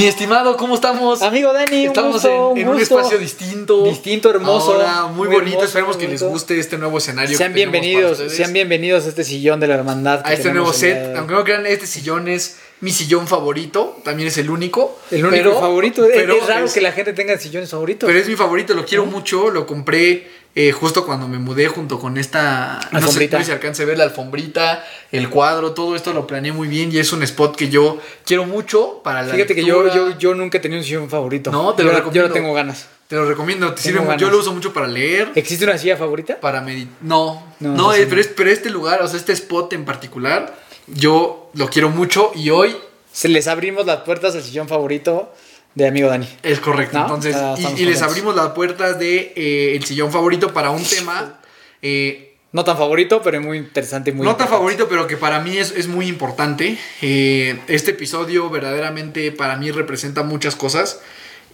Mi estimado, ¿cómo estamos? Amigo Dani, un Estamos gusto, en, en un espacio distinto. Distinto, hermoso. Ahora, muy, Muy bonito. hermoso, Esperemos que les guste este nuevo escenario. Sean bienvenidos, sean bienvenidos a este sillón de la hermandad. a este nuevo el set. Aunque no crean, este sillón es mi sillón favorito. También es el único. El único Pero- favorito. Pero es raro es- que la gente tenga sillones favoritos. Pero es mi favorito, lo quiero mucho. Lo compré eh, justo cuando me mudé junto con esta. No sé, Alfombrita. no sé si alcance a ver la alfombrita, el cuadro, todo esto lo planeé muy bien y es un spot que yo quiero mucho para la Fíjate que yo, yo, yo nunca he tenido un sillón favorito. No, te yo, lo Yo recomiendo. no tengo ganas. Te lo recomiendo, te sirve yo lo uso mucho para leer. ¿Existe una silla favorita? para meditar. No, No, no, eh, pero, es- pero este lugar, o sea, este spot en particular, yo lo quiero mucho y hoy Se les abrimos las puertas al sillón favorito de amigo Dani. es correcto. ¿No? Entonces, Ah, y, les abrimos las puertas de eh, el sillón favorito para un tema. eh, No tan favorito, pero muy interesante muy no tan favorito, pero que para mí es, es muy importante. Eh, este episodio verdaderamente para mí representa muchas cosas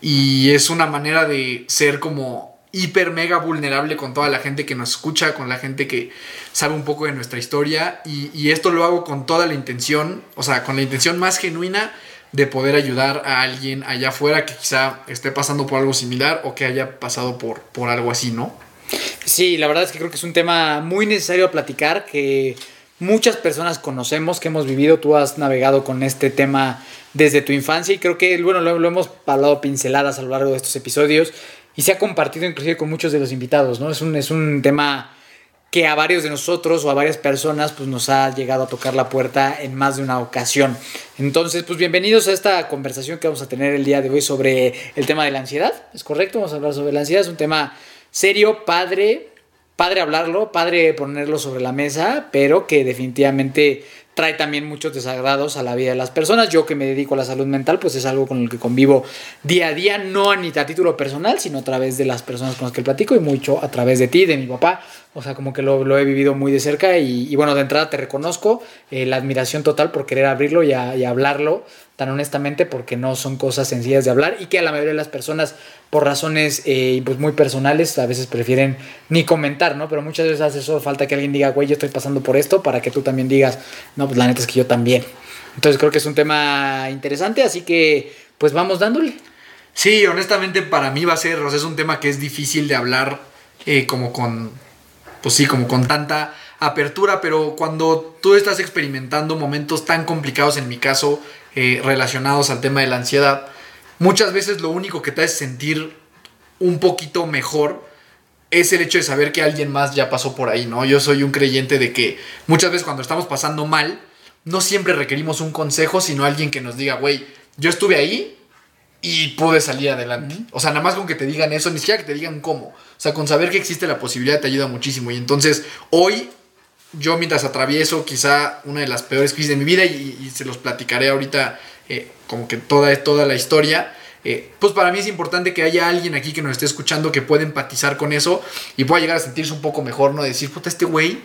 y es una manera de ser como hiper mega vulnerable con toda la gente que nos escucha, con la gente que sabe un poco de nuestra historia y, y esto lo hago con toda la intención, o sea, con la intención más genuina de poder ayudar a alguien allá afuera que quizá esté pasando por algo similar o que haya pasado por, por algo así, ¿no? Sí, la verdad es que creo que es un tema muy necesario a platicar, que muchas personas conocemos, que hemos vivido, tú has navegado con este tema desde tu infancia y creo que, bueno, lo, lo hemos hablado pinceladas a lo largo de estos episodios y se ha compartido inclusive con muchos de los invitados, ¿no? Es un, es un tema que a varios de nosotros o a varias personas pues nos ha llegado a tocar la puerta en más de una ocasión. Entonces, pues bienvenidos a esta conversación que vamos a tener el día de hoy sobre el tema de la ansiedad. ¿Es correcto? Vamos a hablar sobre la ansiedad. Es un tema serio, padre, padre hablarlo, padre ponerlo sobre la mesa, pero que definitivamente trae también muchos desagrados a la vida de las personas. Yo que me dedico a la salud mental, pues es algo con el que convivo día a día, no ni a título personal, sino a través de las personas con las que platico y mucho a través de ti, de mi papá. O sea, como que lo, lo he vivido muy de cerca y, bueno, de entrada te reconozco eh, la admiración total por querer abrirlo y hablarlo tan honestamente porque no son cosas sencillas de hablar y que a la mayoría de las personas por razones eh, pues muy personales a veces prefieren ni comentar, ¿no? Pero muchas veces hace solo falta que alguien diga, güey, yo estoy pasando por esto para que tú también digas, no, pues la neta es que yo también. Entonces creo que es un tema interesante, así que pues vamos dándole. Sí, honestamente para mí va a ser, o sea, es un tema que es difícil de hablar eh, como con, pues sí, como con tanta apertura, pero cuando tú estás experimentando momentos tan complicados, en mi caso, eh, relacionados al tema de la ansiedad, muchas veces lo único que te hace sentir un poquito mejor es el hecho de saber que alguien más ya pasó por ahí, ¿no? Yo soy un creyente de que muchas veces cuando estamos pasando mal, no siempre requerimos un consejo, sino alguien que nos diga, güey, yo estuve ahí y pude salir adelante. O sea, nada más con que te digan eso, ni siquiera que te digan cómo. O sea, con saber que existe la posibilidad te ayuda muchísimo. Y entonces, hoy, yo mientras atravieso quizá una de las peores crisis de mi vida, y, se los platicaré ahorita eh, como que toda, toda la historia, eh, pues para mí es importante que haya alguien aquí que nos esté escuchando que pueda empatizar con eso y pueda llegar a sentirse un poco mejor, ¿no? Decir, puta, este güey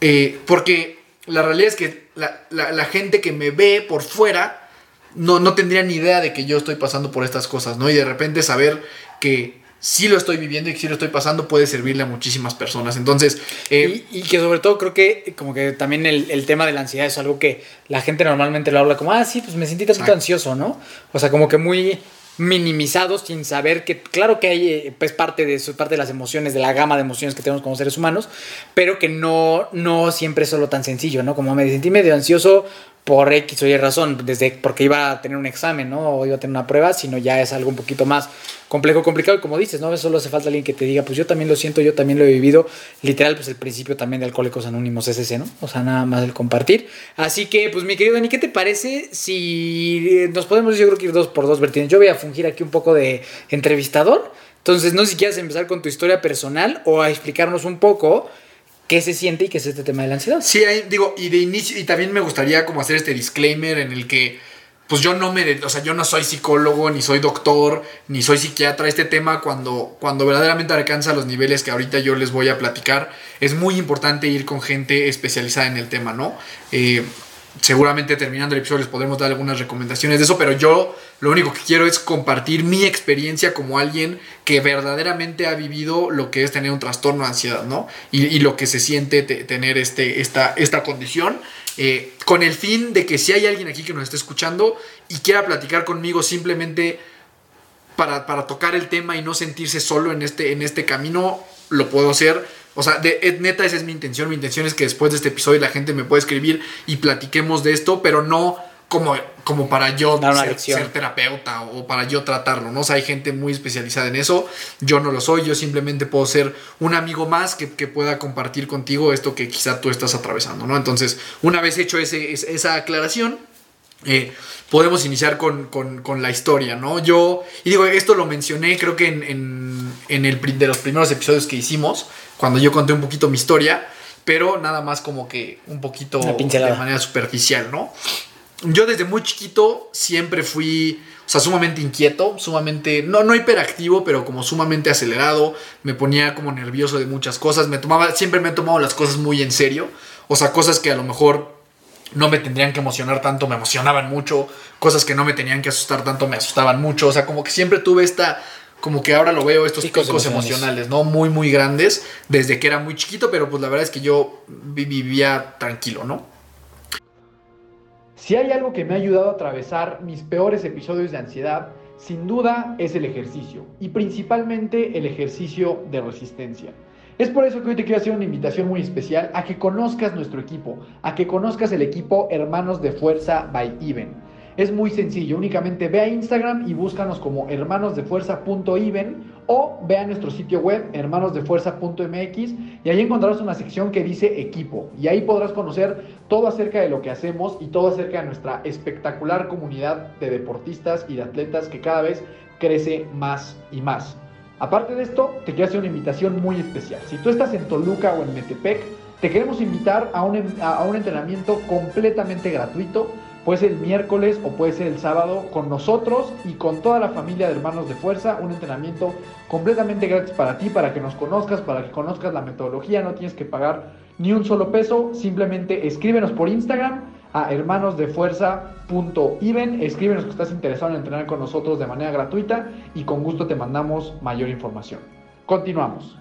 eh, porque la realidad es que la, la- la gente que me ve por fuera no, no tendría ni idea de que yo estoy pasando por estas cosas, ¿no? Y de repente saber que sí lo estoy viviendo y sí lo estoy pasando puede servirle a muchísimas personas. Entonces, eh, Y, y que sobre todo creo que como que también el, el tema de la ansiedad es algo que la gente normalmente lo habla como, ah, sí, pues me sentí tantito ansioso, ¿no? O sea, como que muy minimizados sin saber que claro que hay eh, pues parte de eso parte de las emociones de la gama de emociones que tenemos como seres humanos pero que no no siempre es solo tan sencillo no como me sentí medio ansioso por X o Y razón, desde porque iba a tener un examen, ¿no? O iba a tener una prueba, sino ya es algo un poquito más complejo, complicado. Y como dices, ¿no? Solo hace falta alguien que te diga, pues yo también lo siento, yo también lo he vivido. Literal, pues el principio también de Alcohólicos Anónimos es ese, ¿no? O sea, nada más el compartir. Así que, pues mi querido Dani, ¿qué te parece si nos podemos, yo creo que ir dos por dos vertientes? Yo voy a fungir aquí un poco de entrevistador. Entonces, no sé si quieres empezar con tu historia personal o a explicarnos un poco qué se siente y qué es este tema de la ansiedad. Sí, digo, y de inicio, y también me gustaría como hacer este disclaimer en el que, pues yo no me, o sea, yo no soy psicólogo, ni soy doctor, ni soy psiquiatra. Este tema, cuando, cuando verdaderamente alcanza los niveles que ahorita yo les voy a platicar, es muy importante ir con gente especializada en el tema, ¿no? Eh, seguramente terminando el episodio les podremos dar algunas recomendaciones de eso, pero yo lo único que quiero es compartir mi experiencia como alguien que verdaderamente ha vivido lo que es tener un trastorno de ansiedad, ¿no? Y, lo que se siente tener este, esta, esta condición, eh, con el fin de que si hay alguien aquí que nos esté escuchando y quiera platicar conmigo simplemente para, para tocar el tema y no sentirse solo en este, en este camino, lo puedo hacer o sea, de, neta, esa es mi intención. Mi intención es que después de este episodio la gente me pueda escribir y platiquemos de esto, pero no como, como para yo ser, terapeuta o para yo tratarlo, ¿no? O sea, hay gente muy especializada en eso. Yo no lo soy, yo simplemente puedo ser un amigo más que, pueda compartir contigo esto que quizá tú estás atravesando, ¿no? Entonces, una vez hecho ese, esa aclaración, eh, podemos iniciar con, la historia, ¿no? Yo, y digo, esto lo mencioné creo que en, el, de los primeros episodios que hicimos, cuando yo conté un poquito mi historia, pero nada más como que un poquito de manera superficial, ¿no? Yo desde muy chiquito siempre fui, o sea, sumamente inquieto, sumamente, no, no hiperactivo, pero como sumamente acelerado, me ponía como nervioso de muchas cosas, me tomaba, siempre me he tomado las cosas muy en serio, o sea, cosas que a lo mejor no me tendrían que emocionar tanto, me emocionaban mucho, cosas que no me tenían que asustar tanto, me asustaban mucho, o sea, como que siempre tuve esta, como que ahora lo veo, estos picos, emocionales. ¿no? Muy, muy grandes, desde que era muy chiquito, pero pues la verdad es que yo vivía tranquilo, ¿no? Si hay algo que me ha ayudado a atravesar mis peores episodios de ansiedad, sin duda es el ejercicio, y principalmente el ejercicio de resistencia. Es por eso que hoy te quiero hacer una invitación muy especial a que conozcas nuestro equipo, a que conozcas el equipo Hermanos de Fuerza by Even. Es muy sencillo, únicamente ve a Instagram y búscanos como hermanosdefuerza.even o ve a nuestro sitio web hermanosdefuerza.mx y ahí encontrarás una sección que dice equipo y ahí podrás conocer todo acerca de lo que hacemos y todo acerca de nuestra espectacular comunidad de deportistas y de atletas que cada vez crece más y más. Aparte de esto, te quiero hacer una invitación muy especial. Si tú estás en Toluca o en Metepec, te queremos invitar a un, a un entrenamiento completamente gratuito. Puede ser el miércoles o puede ser el sábado con nosotros y con toda la familia de Hermanos de Fuerza. Un entrenamiento completamente gratis para ti, para que nos conozcas, para que conozcas la metodología. No tienes que pagar ni un solo peso. Simplemente escríbenos por Instagram a hermanosdefuerza.iven. Escríbenos que estás interesado en entrenar con nosotros de manera gratuita y con gusto te mandamos mayor información. Continuamos.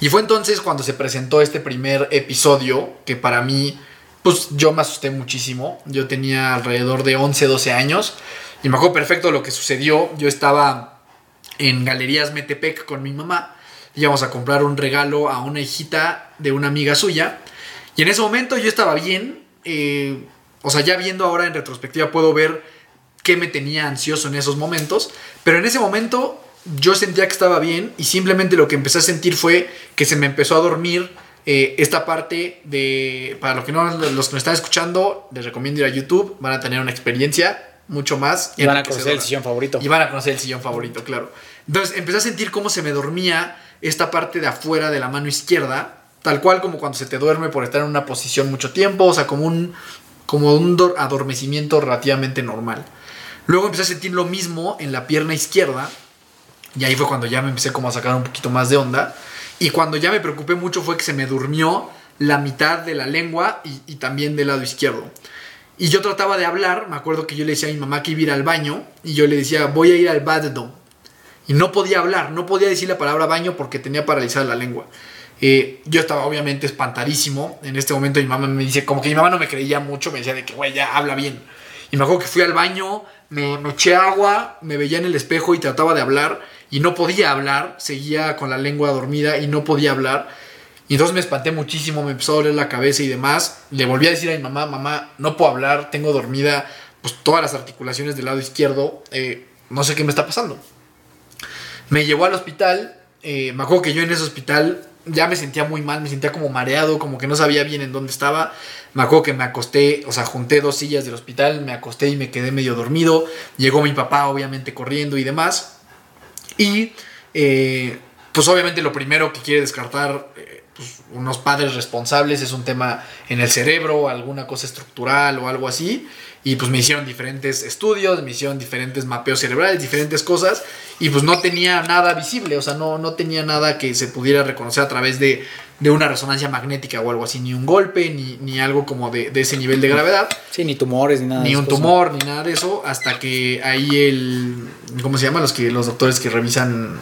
Y fue entonces cuando se presentó este primer episodio que para mí, pues yo me asusté muchísimo. Yo tenía alrededor de 11, 12 años y me acuerdo perfecto lo que sucedió. Yo estaba en Galerías Metepec con mi mamá. Íbamos a comprar un regalo a una hijita de una amiga suya. Y en ese momento yo estaba bien, eh, o sea, ya viendo ahora en retrospectiva puedo ver qué me tenía ansioso en esos momentos, pero en ese momento yo sentía que estaba bien y simplemente lo que empecé a sentir fue que se me empezó a dormir eh, esta parte de, para los que no los que me están escuchando, les recomiendo ir a YouTube, van a tener una experiencia mucho más. Y van a conocer el sillón favorito. Y van a conocer el sillón favorito, claro. Entonces empecé a sentir cómo se me dormía esta parte de afuera de la mano izquierda Tal cual como cuando se te duerme por estar en una posición mucho tiempo, o sea, como un, como un adormecimiento relativamente normal. Luego empecé a sentir lo mismo en la pierna izquierda, y ahí fue cuando ya me empecé como a sacar un poquito más de onda. Y cuando ya me preocupé mucho fue que se me durmió la mitad de la lengua y, también del lado izquierdo. Y yo trataba de hablar, me acuerdo que yo le decía a mi mamá que iba a ir al baño, y yo le decía, voy a ir al baño. Y no podía hablar, no podía decir la palabra baño porque tenía paralizada la lengua. Eh, yo estaba obviamente espantadísimo. En este momento mi mamá me dice, como que mi mamá no me creía mucho, me decía de que, güey, ya habla bien. Y me acuerdo que fui al baño, me, agua, me veía en el espejo y trataba de hablar y no podía hablar, seguía con la lengua dormida y no podía hablar. Y entonces me espanté muchísimo, me empezó a doler la cabeza y demás. Le volví a decir a mi mamá, mamá, no puedo hablar, tengo dormida pues todas las articulaciones del lado izquierdo, eh, no sé qué me está pasando. Me llevó al hospital, eh, me acuerdo que yo en ese hospital ya me sentía muy mal, me sentía como mareado, como que no sabía bien en dónde estaba. Me acuerdo que me acosté, o sea, junté dos sillas del hospital, me acosté y me quedé medio dormido. Llegó mi papá, obviamente, corriendo y demás. Y eh, pues obviamente lo primero que quiere descartar eh, pues, unos padres responsables es un tema en el cerebro, alguna cosa estructural o algo así. Y pues me hicieron diferentes estudios, me hicieron diferentes mapeos cerebrales, diferentes cosas. Y pues no tenía nada visible, o sea, no, no tenía nada que se pudiera reconocer a través de, de una resonancia magnética o algo así. Ni un golpe, ni, ni algo como de, de ese nivel de gravedad. Sí, ni tumores, ni nada. Ni de un tumor, ni nada de eso. Hasta que ahí el... ¿Cómo se llama? Los, que, los doctores que revisan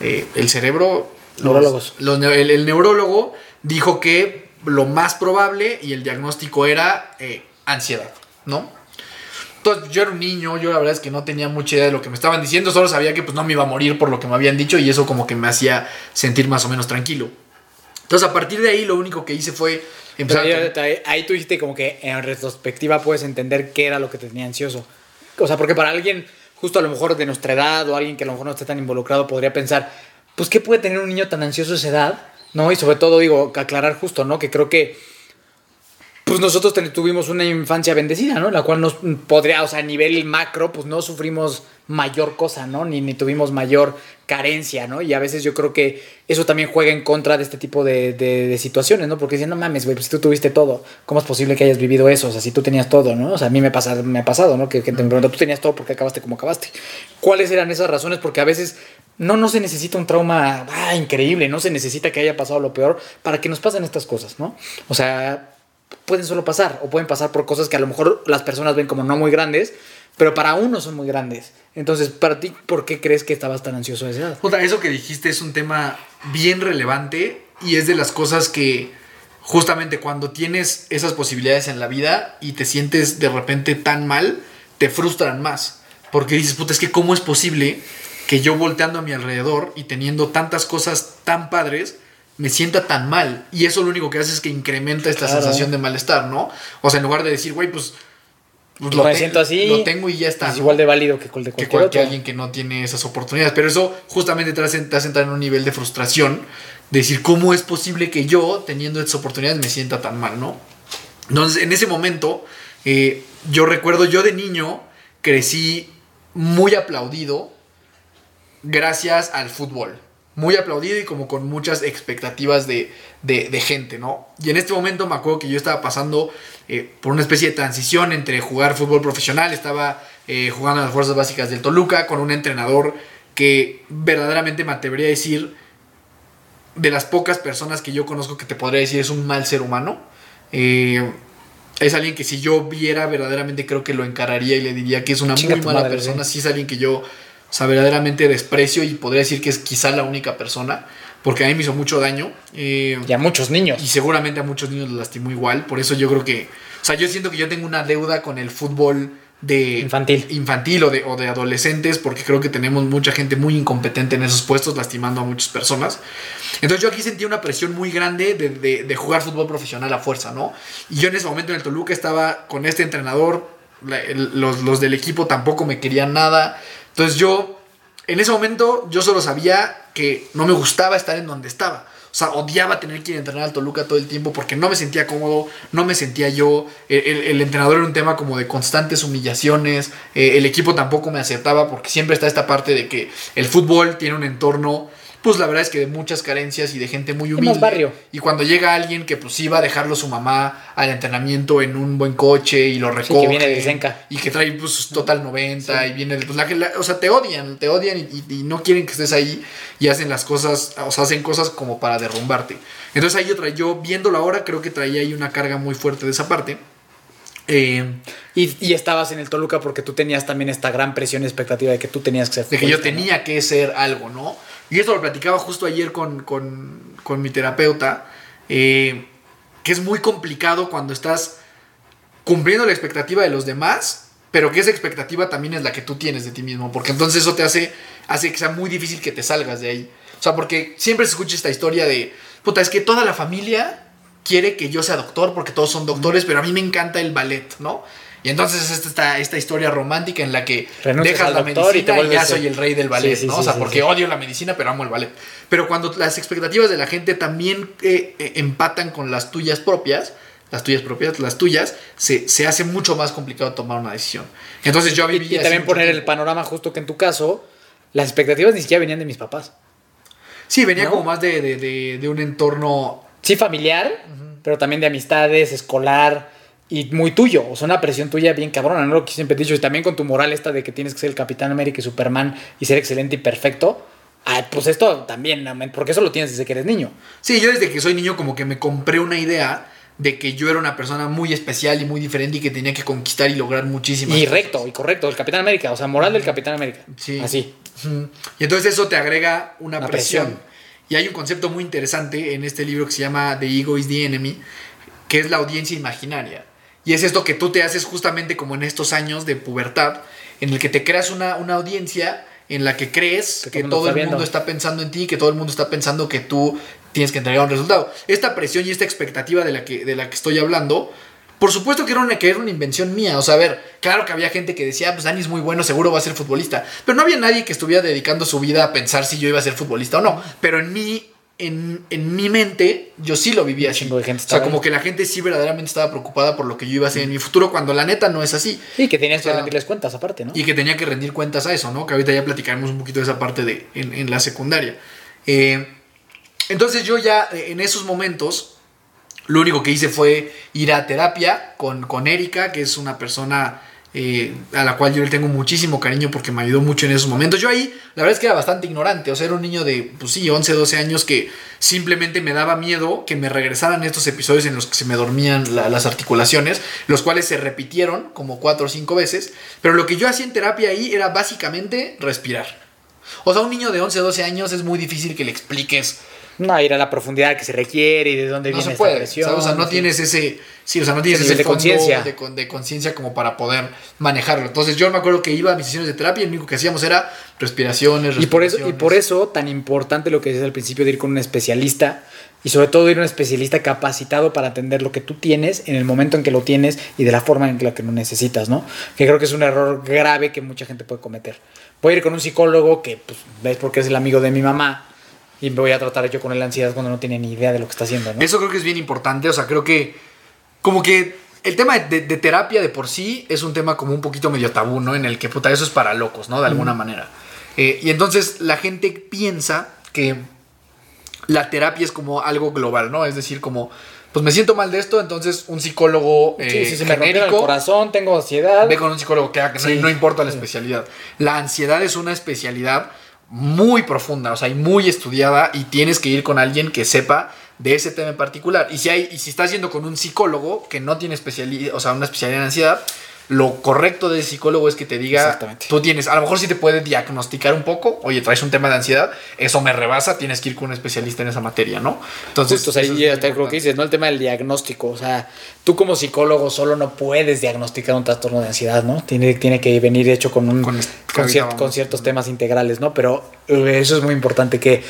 eh, el cerebro. los- Neurólogos. los el, el neurólogo dijo que lo más probable y el diagnóstico era eh, ansiedad, ¿no? Entonces yo era un niño, yo la verdad es que no tenía mucha idea de lo que me estaban diciendo, solo sabía que pues no me iba a morir por lo que me habían dicho y eso como que me hacía sentir más o menos tranquilo. Entonces a partir de ahí lo único que hice fue Pero empezar a... ahí, ahí- ahí tú dijiste como que en retrospectiva puedes entender qué era lo que te tenía ansioso. O sea, porque para alguien justo a lo mejor de nuestra edad o alguien que a lo mejor no esté tan involucrado podría pensar, pues ¿qué puede tener un niño tan ansioso a esa edad? ¿No? Y sobre todo digo, aclarar justo, ¿no? Que creo que pues nosotros tuvimos una infancia bendecida, ¿no? La cual nos podría, o sea, a nivel macro, pues no sufrimos mayor cosa, ¿no? Ni, ni tuvimos mayor carencia, ¿no? Y a veces yo creo que eso también juega en contra de este tipo de, de- situaciones, ¿no? Porque dicen, no mames, güey, pues tú tuviste todo, ¿cómo es posible que hayas vivido eso? O sea, si tú tenías todo, ¿no? O sea, a mí me, ha pasado, ¿no? Que gente me pregunta, tú tenías todo porque acabaste como acabaste. ¿Cuáles eran esas razones? Porque a veces no, no se necesita un trauma ah, increíble, no se necesita que haya pasado lo peor para que nos pasen estas cosas, ¿no? O sea, pueden solo pasar o pueden pasar por cosas que a lo mejor las personas ven como no muy grandes, pero para uno son muy grandes. Entonces, para ti, ¿por qué crees que estabas tan ansioso a esa edad? Eso que dijiste es un tema bien relevante y es de las cosas que justamente cuando tienes esas posibilidades en la vida y te sientes de repente tan mal, te frustran más. Porque dices, puta, es que cómo es posible que yo volteando a mi alrededor y teniendo tantas cosas tan padres, me sienta tan mal. Y eso lo único que hace es que incrementa esta Claro. sensación de malestar, ¿no? O sea, en lugar de decir, güey, pues... pues me te- siento así, Lo tengo y ya está. Es igual de válido que el de que cualquier, cualquier otro. alguien que no tiene esas oportunidades. Pero eso justamente te hace, te hace entrar en un nivel de frustración, de decir, ¿cómo es posible que yo, teniendo estas oportunidades, me sienta tan mal, no? Entonces, en ese momento, eh, yo recuerdo, yo de niño crecí muy aplaudido gracias al fútbol. Muy aplaudido y como con muchas expectativas de, de- de gente, ¿no? Y en este momento me acuerdo que yo estaba pasando eh, por una especie de transición entre jugar fútbol profesional, estaba eh, jugando en las fuerzas básicas del Toluca con un entrenador que verdaderamente me atrevería a decir de las pocas personas que yo conozco que te podría decir es un mal ser humano. Eh, es alguien que si yo viera verdaderamente creo que lo encararía y le diría que es una muy mala madre, persona. Sí es alguien que yo, o sea, verdaderamente desprecio y podría decir que es quizá la única persona, porque a mí me hizo mucho daño. eh, Y a muchos niños. y seguramente a muchos niños los lastimó igual. Por eso yo creo que. O sea, yo siento que yo tengo una deuda con el fútbol de. Infantil. Infantil o de, o de adolescentes. Porque creo que tenemos mucha gente muy incompetente en esos puestos, lastimando a muchas personas. Entonces yo aquí sentí una presión muy grande de, de- de jugar fútbol profesional a fuerza, ¿no? Y yo en ese momento en el Toluca estaba con este entrenador. la- el- los, los del equipo tampoco me querían nada. Entonces yo. En ese momento yo solo sabía que no me gustaba estar en donde estaba. O sea, odiaba tener que ir a entrenar al Toluca todo el tiempo porque no me sentía cómodo, no me sentía yo. El, el- entrenador era un tema como de constantes humillaciones. eh, el equipo tampoco me aceptaba porque siempre está esta parte de que el fútbol tiene un entorno, pues la verdad es que de muchas carencias y de gente muy más humilde. barrio. Y cuando llega alguien que pues iba a dejarlo su mamá al entrenamiento en un buen coche y lo recoge. que viene de Senca. Y que trae pues total 90 y viene de- pues, la, la- o sea, te odian, te odian y, y- y no quieren que estés ahí y hacen las cosas, o sea, hacen cosas como para derrumbarte. Entonces ahí yo, tra- yo viéndolo ahora creo que traía ahí una carga muy fuerte de esa parte. Eh, Y, y estabas en el Toluca porque tú tenías también esta gran presión y expectativa de que tú tenías que ser de que yo tenía que ser algo, ¿no? Y eso lo platicaba justo ayer con, con- con mi terapeuta, eh, que es muy complicado cuando estás cumpliendo la expectativa de los demás, pero que esa expectativa también es la que tú tienes de ti mismo, porque entonces eso te hace, hace que sea muy difícil que te salgas de ahí. O sea, porque siempre se escucha esta historia de, puta, es que toda la familia quiere que yo sea doctor porque todos son doctores, pero a mí me encanta el ballet, ¿no? Y entonces es esta, esta historia romántica en la que Renuncias dejas la doctor y te medicina y, ya soy el rey del ballet, Sí, sí, ¿no? o sea, porque odio la medicina, pero amo el ballet. Pero cuando las expectativas de la gente también eh, eh, empatan con las tuyas propias, las tuyas propias, las tuyas, se, se hace mucho más complicado tomar una decisión. Entonces yo Y, y también poner el panorama justo que en tu caso, las expectativas ni siquiera venían de mis papás. Sí, venía ¿No? como más de, de- de- de un entorno. Sí, familiar, pero también de amistades, escolar y muy tuyo. O sea, una presión tuya bien cabrona, ¿no? Lo que siempre he dicho. Y también con tu moral esta de que tienes que ser el Capitán América y Superman y ser excelente y perfecto. Ah, pues esto también, porque eso lo tienes desde que eres niño. Sí, yo desde que soy niño, como que me compré una idea de que yo era una persona muy especial y muy diferente y que tenía que conquistar y lograr muchísimas Y cosas. recto, y correcto, el Capitán América, o sea, moral del Capitán América. Sí. Así. Y entonces eso te agrega una, Una presión. presión. Y hay un concepto muy interesante en este libro que se llama The Ego is the Enemy, que es la audiencia imaginaria. Y es esto que tú te haces justamente como en estos años de pubertad, en el que te creas una, una audiencia en la que crees Que que, todo el mundo está mundo pensando en ti, que todo el mundo está pensando que tú tienes que entregar un resultado. Esta presión y esta expectativa de la que, de la que estoy hablando, por supuesto que era, una, que era una invención mía. O sea, a ver, claro que había gente que decía, "Ah, pues Dani es muy bueno, seguro va a ser futbolista. Pero no había nadie que estuviera dedicando su vida a pensar si yo iba a ser futbolista o no. Pero en mí, en, en mi mente, yo sí lo vivía así. chingo de gente o sea, como que la gente sí verdaderamente estaba preocupada por lo que yo iba a hacer en mi futuro, cuando la neta no es así. Y que tenías O sea, que rendirles cuentas aparte, ¿no? Y que tenía que rendir cuentas a eso, ¿no? Que ahorita ya platicaremos un poquito de esa parte de, en, en la secundaria. Eh, entonces yo ya eh, en esos momentos, lo único que hice fue ir a terapia con, con Erika, que es una persona eh, a la cual yo le tengo muchísimo cariño porque me ayudó mucho en esos momentos. Yo ahí, la verdad es que era bastante ignorante, o sea, era un niño de, pues sí, 11, 12 años que simplemente me daba miedo que me regresaran estos episodios en los que se me dormían la- las articulaciones, los cuales se repitieron como cuatro o cinco veces, pero lo que yo hacía en terapia ahí era básicamente respirar. O sea, a un niño de 11, 12 años es muy difícil que le expliques No ir a la profundidad que se requiere y de dónde no viene se esta puede. presión. ¿sabes? O sea, no tienes ese. Sí, o sea, no tienes Ese ese fondo conciencia. de con- de conciencia como para poder manejarlo. Entonces, yo me acuerdo que iba a mis sesiones de terapia y lo único que hacíamos era respiraciones, Y por, eso, y respiraciones. por eso tan importante lo que dices al principio de ir con un especialista y sobre todo ir a un especialista capacitado para atender lo que tú tienes en el momento en que lo tienes y de la forma en la que lo necesitas, ¿no? Que creo que es un error grave que mucha gente puede cometer. Voy a ir con un psicólogo que, pues, ves porque es el amigo de mi mamá y me voy a tratar yo con la ansiedad cuando no tiene ni idea de lo que está haciendo, ¿no? Eso creo que es bien importante. O sea, creo que. Como que. El tema de, de terapia de por sí es un tema como un poquito medio tabú, ¿no? En el que, puta, eso es para locos, ¿no? De alguna manera. Eh, y entonces la gente piensa que la terapia es como algo global, ¿no? Es decir, como, pues me siento mal de esto, entonces un psicólogo Sí, eh, sí, se me rompió el corazón, tengo ansiedad. ve con un psicólogo que haga, que no- no, importa la especialidad. La ansiedad es una especialidad muy profunda, o sea, y muy estudiada y tienes que ir con alguien que sepa de ese tema en particular. Y si hay y si estás yendo con un psicólogo que no tiene especialidad, o sea, una especialidad en ansiedad, lo correcto del psicólogo es que te diga, Exactamente. tú tienes, a lo mejor sí te puede diagnosticar un poco, oye, traes un tema de ansiedad, eso me rebasa, tienes que ir con un especialista en esa materia, ¿no? Entonces, Justo, o sea, muy hasta creo que dices, ¿no? El tema del diagnóstico. O sea, tú como psicólogo solo no puedes diagnosticar un trastorno de ansiedad, ¿no? Tiene, tiene que venir hecho con, un, Con ciertos temas integrales, ¿no? Pero eh, eso es muy importante que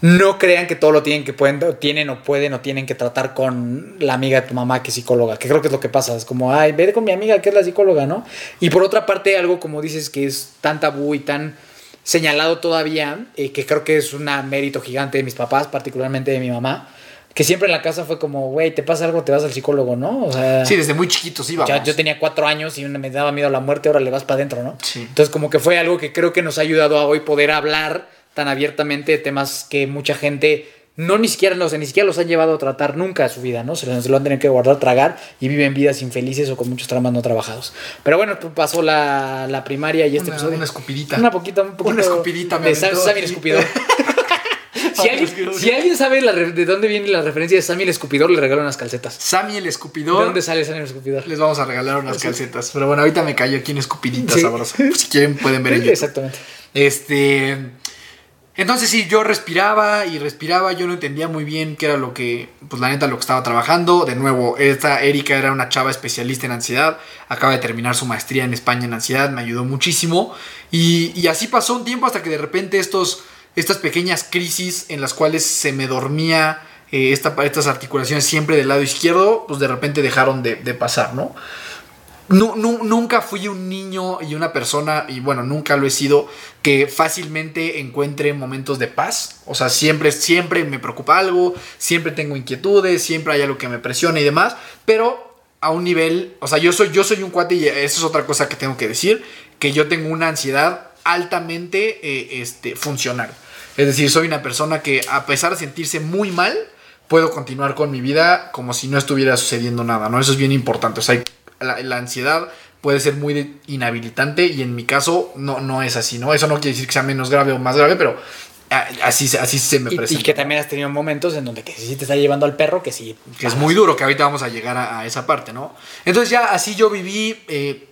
no crean que todo lo tienen que pueden, tienen o pueden o tienen que tratar con la amiga de tu mamá que es psicóloga, que creo que es lo que pasa, es como, ay, ve con mi amiga que es la psicóloga, ¿no? Y por otra parte, algo como dices que es tan tabú y tan señalado todavía, eh, que creo que es un mérito gigante de mis papás, particularmente de mi mamá, que siempre en la casa fue como, güey, te pasa algo, te vas al psicólogo, ¿no? O sea, Sí, desde muy chiquitos íbamos. ya, yo tenía cuatro años y me daba miedo a la muerte, ahora le vas para adentro, ¿no? Sí. Entonces, como que fue algo que creo que nos ha ayudado a hoy poder hablar tan abiertamente de temas que mucha gente no ni siquiera, no, ni siquiera los han llevado a tratar nunca a su vida, ¿no? Se, lo- se lo han tenido que guardar, tragar y viven vidas infelices o con muchos traumas no trabajados. Pero bueno, pues pasó la, la primaria y este Una- episodio. una escupidita. Una poquita, un poquito. Una escupidita me de Sam- Sammy el escupidor. si, alguien, si alguien sabe la de dónde viene la referencia de Sammy el escupidor, le regalo unas calcetas. Sammy el ¿De escupidor. dónde sale Sammy el escupidor? Les vamos a regalar unas calcetas. Pero bueno, ahorita me cayó aquí una escupidita Sí. sabrosa. Si quieren, pueden ver en YouTube. Exactamente. Este. Entonces sí, yo respiraba y respiraba, yo no entendía muy bien qué era lo que, pues la neta, lo que estaba trabajando. De nuevo, esta Erika era una chava especialista en ansiedad, acaba de terminar su maestría en España en ansiedad, me ayudó muchísimo. Y, así pasó un tiempo hasta que de repente estos, estas pequeñas crisis en las cuales se me dormía eh, esta, estas articulaciones siempre del lado izquierdo, pues de repente dejaron de, de pasar, ¿no? Nu- nu- nunca fui un niño y una persona, y bueno, nunca lo he sido, que fácilmente encuentre momentos de paz. O sea, siempre, siempre me preocupa algo, siempre tengo inquietudes, siempre hay algo que me presiona y demás, pero a un nivel, o sea, yo soy, yo soy un cuate y eso es otra cosa que tengo que decir, que yo tengo una ansiedad altamente eh, este, funcional. Es decir, soy una persona que a pesar de sentirse muy mal, puedo continuar con mi vida como si no estuviera sucediendo nada, ¿no? Eso es bien importante. O sea, la, la ansiedad puede ser muy inhabilitante y en mi caso no, no es así, ¿no? Eso no quiere decir que sea menos grave o más grave, pero así, así se me y, presenta. Y que también has tenido momentos en donde que sí te está llevando al perro, que sí. Que es muy duro, que ahorita vamos a llegar a, a esa parte, ¿no? Entonces ya así yo viví... Eh,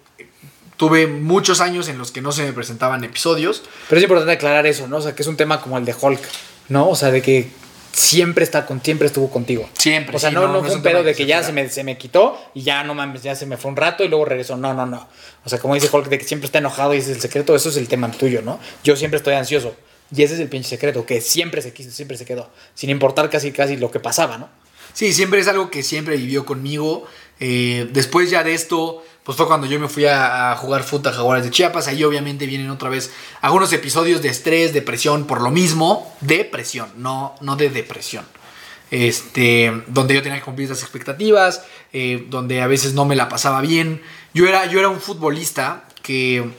tuve muchos años en los que no se me presentaban episodios. Pero es importante aclarar eso, ¿no? O sea, que es un tema como el de Hulk, ¿no? O sea, de que siempre está con siempre estuvo contigo. Siempre. O sea, sí, no, no, fue un pedo de que ya se me, se me quitó y ya no mames, ya se me fue un rato y luego regresó. No, no, no. O sea, como dice Hulk, de que siempre está enojado y ese es el secreto, eso es el tema tuyo, ¿no? Yo siempre estoy ansioso. Y ese es el pinche secreto, que siempre se quiso, siempre se quedó. Sin importar casi, casi lo que pasaba, ¿no? Sí, siempre es algo que siempre vivió conmigo. Eh, después ya de esto, pues fue cuando yo me fui a, jugar fútbol a Jaguares de Chiapas. Ahí obviamente vienen otra vez algunos episodios de estrés, depresión, por lo mismo, depresión, no, no de depresión. Este, donde yo tenía que cumplir las expectativas, eh, donde a veces no me la pasaba bien. Yo era, yo era un futbolista que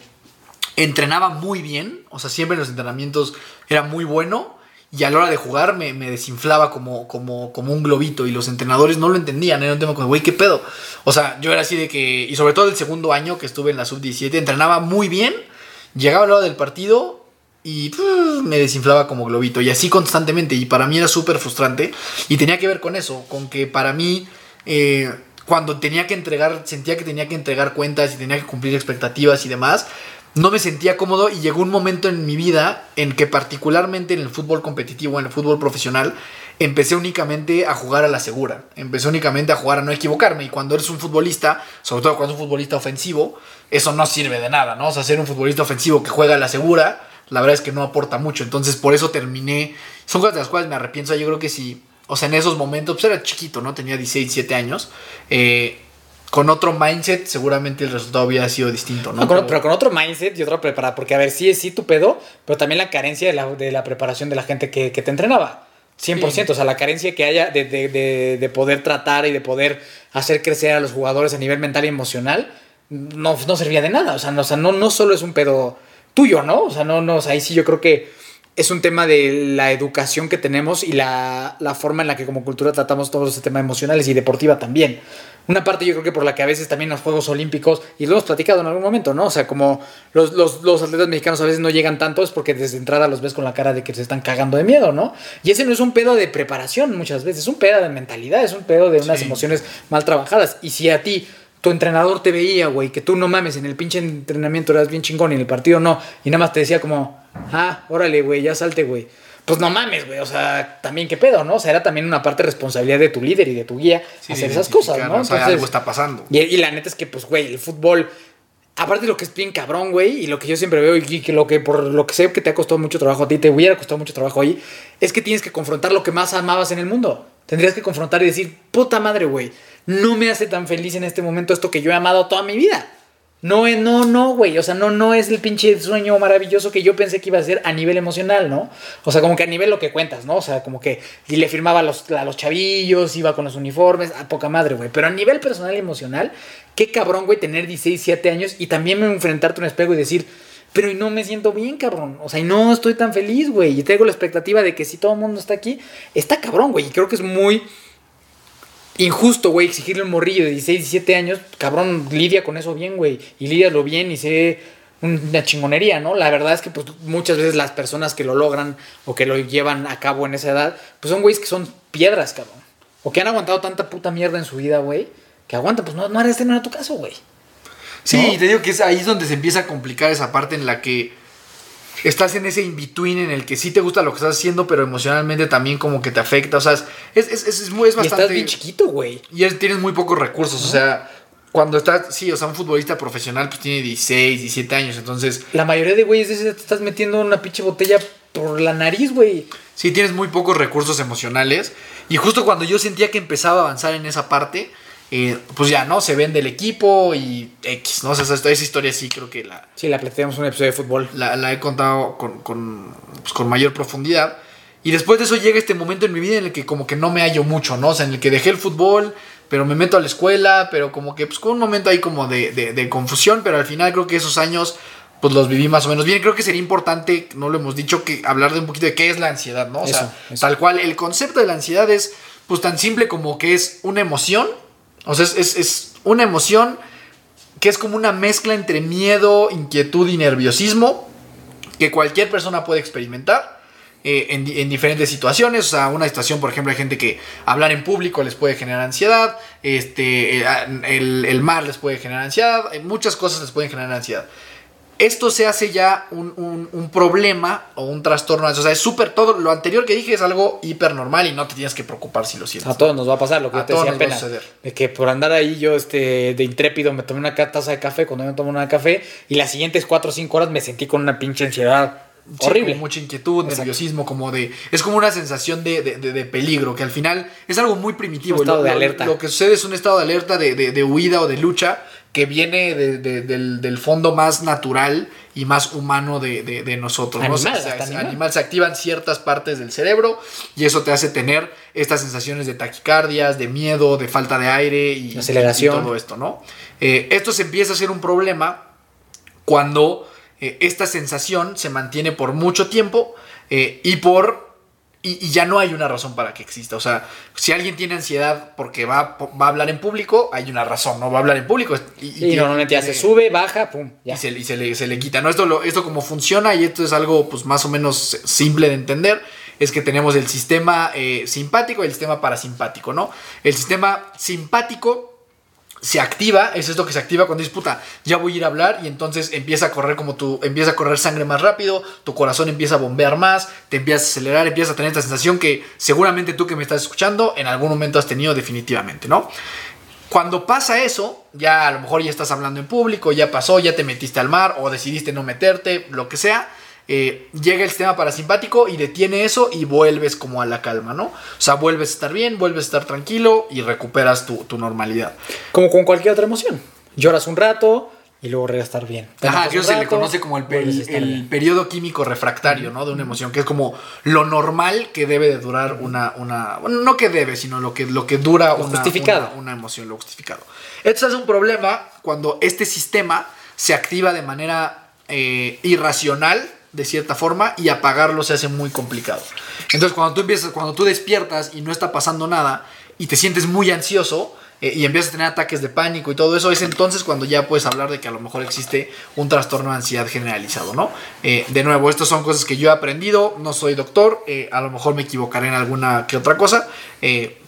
entrenaba muy bien, o sea, siempre en los entrenamientos era muy bueno y a la hora de jugar me, me desinflaba como, como, como un globito y los entrenadores no lo entendían, era un tema como, güey, ¿qué pedo? O sea, yo era así de que, y sobre todo el segundo año que estuve en la sub-17, entrenaba muy bien, llegaba a la hora del partido y pff, me desinflaba como globito y así constantemente y para mí era súper frustrante y tenía que ver con eso, con que para mí... Eh, cuando tenía que entregar, sentía que tenía que entregar cuentas y tenía que cumplir expectativas y demás, no me sentía cómodo y llegó un momento en mi vida en que particularmente en el fútbol competitivo, en el fútbol profesional, empecé únicamente a jugar a la segura, empecé únicamente a jugar a no equivocarme. Y cuando eres un futbolista, sobre todo cuando eres un futbolista ofensivo, eso no sirve de nada, ¿no? O sea, ser un futbolista ofensivo que juega a la segura, la verdad es que no aporta mucho, entonces por eso terminé, son cosas de las cuales me arrepiento, yo creo que si, o sea, en esos momentos, pues era chiquito, ¿no? Tenía 16, 17 años, eh, con otro mindset, seguramente el resultado hubiera sido distinto, ¿no? No, con- pero con otro mindset y otra preparada. Porque, a ver, sí es sí tu pedo, pero también la carencia de la, de la preparación de la gente que, que te entrenaba. 100%. Sí. O sea, la carencia que haya de, de- de- de poder tratar y de poder hacer crecer a los jugadores a nivel mental y emocional no, no servía de nada. O sea, no, o sea, no, no solo es un pedo tuyo, ¿no? O sea, no, no, o sea, ahí sí yo creo que es un tema de la educación que tenemos y la, la forma en la que como cultura tratamos todos los temas emocionales y deportiva también. Una parte yo creo que por la que a veces también los Juegos Olímpicos, y lo hemos platicado en algún momento, ¿no? O sea, como los, los, los atletas mexicanos a veces no llegan tanto es porque desde entrada los ves con la cara de que se están cagando de miedo, ¿no? Y ese no es un pedo de preparación muchas veces, es un pedo de mentalidad, es un pedo de unas Sí. emociones mal trabajadas. Y si a ti tu entrenador te veía, güey, que tú no mames, en el pinche entrenamiento eras bien chingón y en el partido no, y nada más te decía como, ah, órale, güey, ya salte, güey. Pues no mames, güey, o sea, también qué pedo, ¿no? O sea, era también una parte de responsabilidad de tu líder y de tu guía Sí, hacer esas cosas, ¿no? O sea, Entonces, algo está pasando. y, y la neta es que, pues, güey, el fútbol, aparte de lo que es bien cabrón, güey, y lo que yo siempre veo y que lo que por lo que sé que te ha costado mucho trabajo a ti, te hubiera costado mucho trabajo ahí, es que tienes que confrontar lo que más amabas en el mundo. Tendrías que confrontar y decir, puta madre, güey, no me hace tan feliz en este momento esto que yo he amado toda mi vida. No, es- no, no, güey. O sea, no, no es el pinche sueño maravilloso que yo pensé que iba a ser a nivel emocional, ¿no? O sea, como que a nivel lo que cuentas, ¿no? O sea, como que le firmaba a los, chavillos, iba con los uniformes, a poca madre, güey. Pero a nivel personal y emocional, qué cabrón, güey, tener 16, 7 años y también enfrentarte a un espejo y decir, pero no me siento bien, cabrón. O sea, y no estoy tan feliz, güey. Y tengo la expectativa de que si todo el mundo está aquí, está cabrón, güey. Y creo que es muy injusto, güey, exigirle a un morrillo de 16, 17 años, cabrón, lidia con eso bien, güey, y lidiaslo bien y sé una chingonería, ¿no? La verdad es que pues, muchas veces las personas que lo logran o que lo llevan a cabo en esa edad, pues son güeyes que son piedras, cabrón. O que han aguantado tanta puta mierda en su vida, güey, que aguantan, pues no, no era este no era tu caso, güey. Sí, te digo que es ahí es donde se empieza a complicar esa parte en la que estás en ese in-between en el que sí te gusta lo que estás haciendo, pero emocionalmente también como que te afecta. O sea, es, es, es, es muy- es Y bastante... estás bien chiquito, güey. Y es- tienes muy pocos recursos, o sea, cuando estás, sí, o sea, un futbolista profesional pues tiene 16, 17 años, entonces La mayoría de güeyes te estás metiendo una pinche botella por la nariz, güey. sí tienes muy pocos recursos emocionales. Y justo cuando yo sentía que empezaba a avanzar en esa parte, eh, pues ya, ¿no? Se vende el equipo y X, ¿no? O sea, esa, esa historia sí creo que la, Sí, la platicamos en un episodio de fútbol. la, la he contado con, con, pues, con mayor profundidad. Y después de eso llega este momento en mi vida en el que como que no me hallo mucho, ¿no? O sea, en el que dejé el fútbol, pero me meto a la escuela, pero como que pues con un momento ahí como de, de- de confusión, pero al final creo que esos años pues los viví más o menos bien. Creo que sería importante, no lo hemos dicho, que hablar de un poquito de qué es la ansiedad, ¿no? O Eso, sea, eso. tal cual, el concepto de la ansiedad es pues tan simple como que es una emoción, o sea, es, es- una emoción que es como una mezcla entre miedo, inquietud y nerviosismo que cualquier persona puede experimentar eh, en, en diferentes situaciones. O sea, una situación, por ejemplo, hay gente que hablar en público les puede generar ansiedad, este, eh, el, el mar les puede generar ansiedad, eh, muchas cosas les pueden generar ansiedad. Esto se hace ya un, un- un problema o un trastorno. O sea, es súper todo. Lo anterior que dije es algo hiper normal y no te tienes que preocupar si lo sientes. A todos nos va a pasar lo que A yo te todos decía apenas. De que por andar ahí yo este, de intrépido me tomé una taza de café cuando yo me tomo una de café y las siguientes 4 o 5 horas me sentí con una pinche ansiedad Sí, horrible. como mucha inquietud, Exacto. nerviosismo, como de. Es como una sensación de, de- de- de peligro, que al final es algo muy primitivo. Un estado Lo- de lo- alerta. Lo, que sucede es un estado de alerta, de, de- de huida o de lucha, que viene de- de- del, del fondo más natural y más humano de, nosotros. ¿no? O sea, Animal, se- animal. animal, activan ciertas partes del cerebro y eso te hace tener estas sensaciones de taquicardias, de miedo, de falta de aire y, Aceleración. y todo esto, ¿no? Eh, esto se empieza a ser un problema cuando eh, esta sensación se mantiene por mucho tiempo eh, y por y, y ya no hay una razón para que exista. O sea, si alguien tiene ansiedad porque va, va a hablar en público, hay una razón, ¿no? Va a hablar en público. Y, y Y tiene- normalmente ya se sube, baja, pum, ya. y se, y se le, se le quita. ¿no? Esto, lo, esto como funciona, y esto es algo pues, más o menos simple de entender, es que tenemos el sistema eh, simpático y el sistema parasimpático. ¿no? El sistema simpático se activa, es esto que se activa cuando dices, puta, ya voy a ir a hablar y entonces empieza a correr como tú, empieza a correr sangre más rápido, tu corazón empieza a bombear más, te empiezas a acelerar, empiezas a tener esta sensación que seguramente tú que me estás escuchando en algún momento has tenido definitivamente, ¿no? Cuando pasa eso, ya a lo mejor ya estás hablando en público, ya pasó, ya te metiste al mar o decidiste no meterte, lo que sea, eh, llega el sistema parasimpático y detiene eso y vuelves como a la calma, ¿no? O sea, vuelves a estar bien, vuelves a estar tranquilo y recuperas tu, tu normalidad. Como con cualquier otra emoción. Lloras un rato y luego regresas a estar bien. Ajá, eso se le conoce como el, periodo químico refractario, ¿no? De una emoción, que es como lo normal que debe de durar una, una bueno, no que debe, sino lo que, lo que dura Lo una, una, una emoción, lo justificado. Esto es un problema cuando este sistema se activa de manera eh, irracional, de cierta forma, y apagarlo se hace muy complicado. Entonces, cuando tú empiezas, cuando tú despiertas y no está pasando nada, y te sientes muy ansioso, eh, y empiezas a tener ataques de pánico y todo eso, es entonces cuando ya puedes hablar de que a lo mejor existe un trastorno de ansiedad generalizado, ¿no? Eh, de nuevo, estas son cosas que yo he aprendido, no soy doctor, eh, a lo mejor me equivocaré en alguna que otra cosa,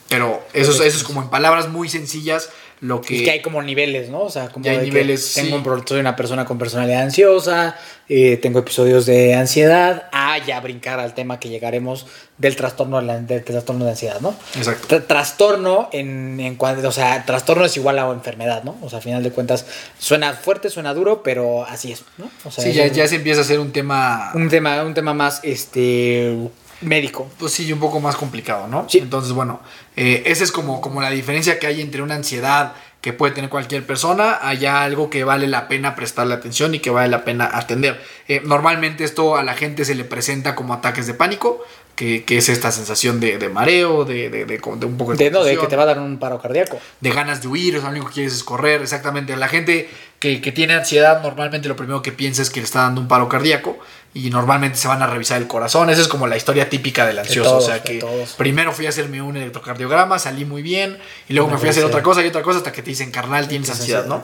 pero eso, es- eso es como en palabras muy sencillas lo que... Y que hay como niveles, ¿no? O sea, como hay de que niveles, tengo sí. un soy una persona con personalidad ansiosa, eh, tengo episodios de ansiedad, a ya brincar al tema que llegaremos del trastorno, del trastorno de ansiedad, ¿no? Exacto. Tra- trastorno en, en o sea, trastorno es igual a enfermedad, ¿no? O sea, a final de cuentas suena fuerte, suena duro, pero así es, ¿no? O sea, Sí, es ya, ya se empieza a hacer un tema... un tema, un tema más este médico. pues sí, un poco más complicado, ¿no? Sí. Entonces, bueno, eh, esa es como, como la diferencia que hay entre una ansiedad que puede tener cualquier persona, allá algo que vale la pena prestarle atención y que vale la pena atender. Eh, normalmente esto a la gente se le presenta como ataques de pánico, que, que es esta sensación de, de mareo, de, de, un poco de, De, no, de que te va a dar un paro cardíaco. de ganas de huir, o sea, lo único que quieres es correr, exactamente. La gente que, que tiene ansiedad normalmente lo primero que piensa es que le está dando un paro cardíaco y normalmente se van a revisar el corazón. Esa es como la historia típica del ansioso. todos, o sea, que primero fui a hacerme un electrocardiograma, salí muy bien y luego me fui a hacer otra cosa y otra cosa hasta que te dicen, carnal, tienes ansiedad, ¿no?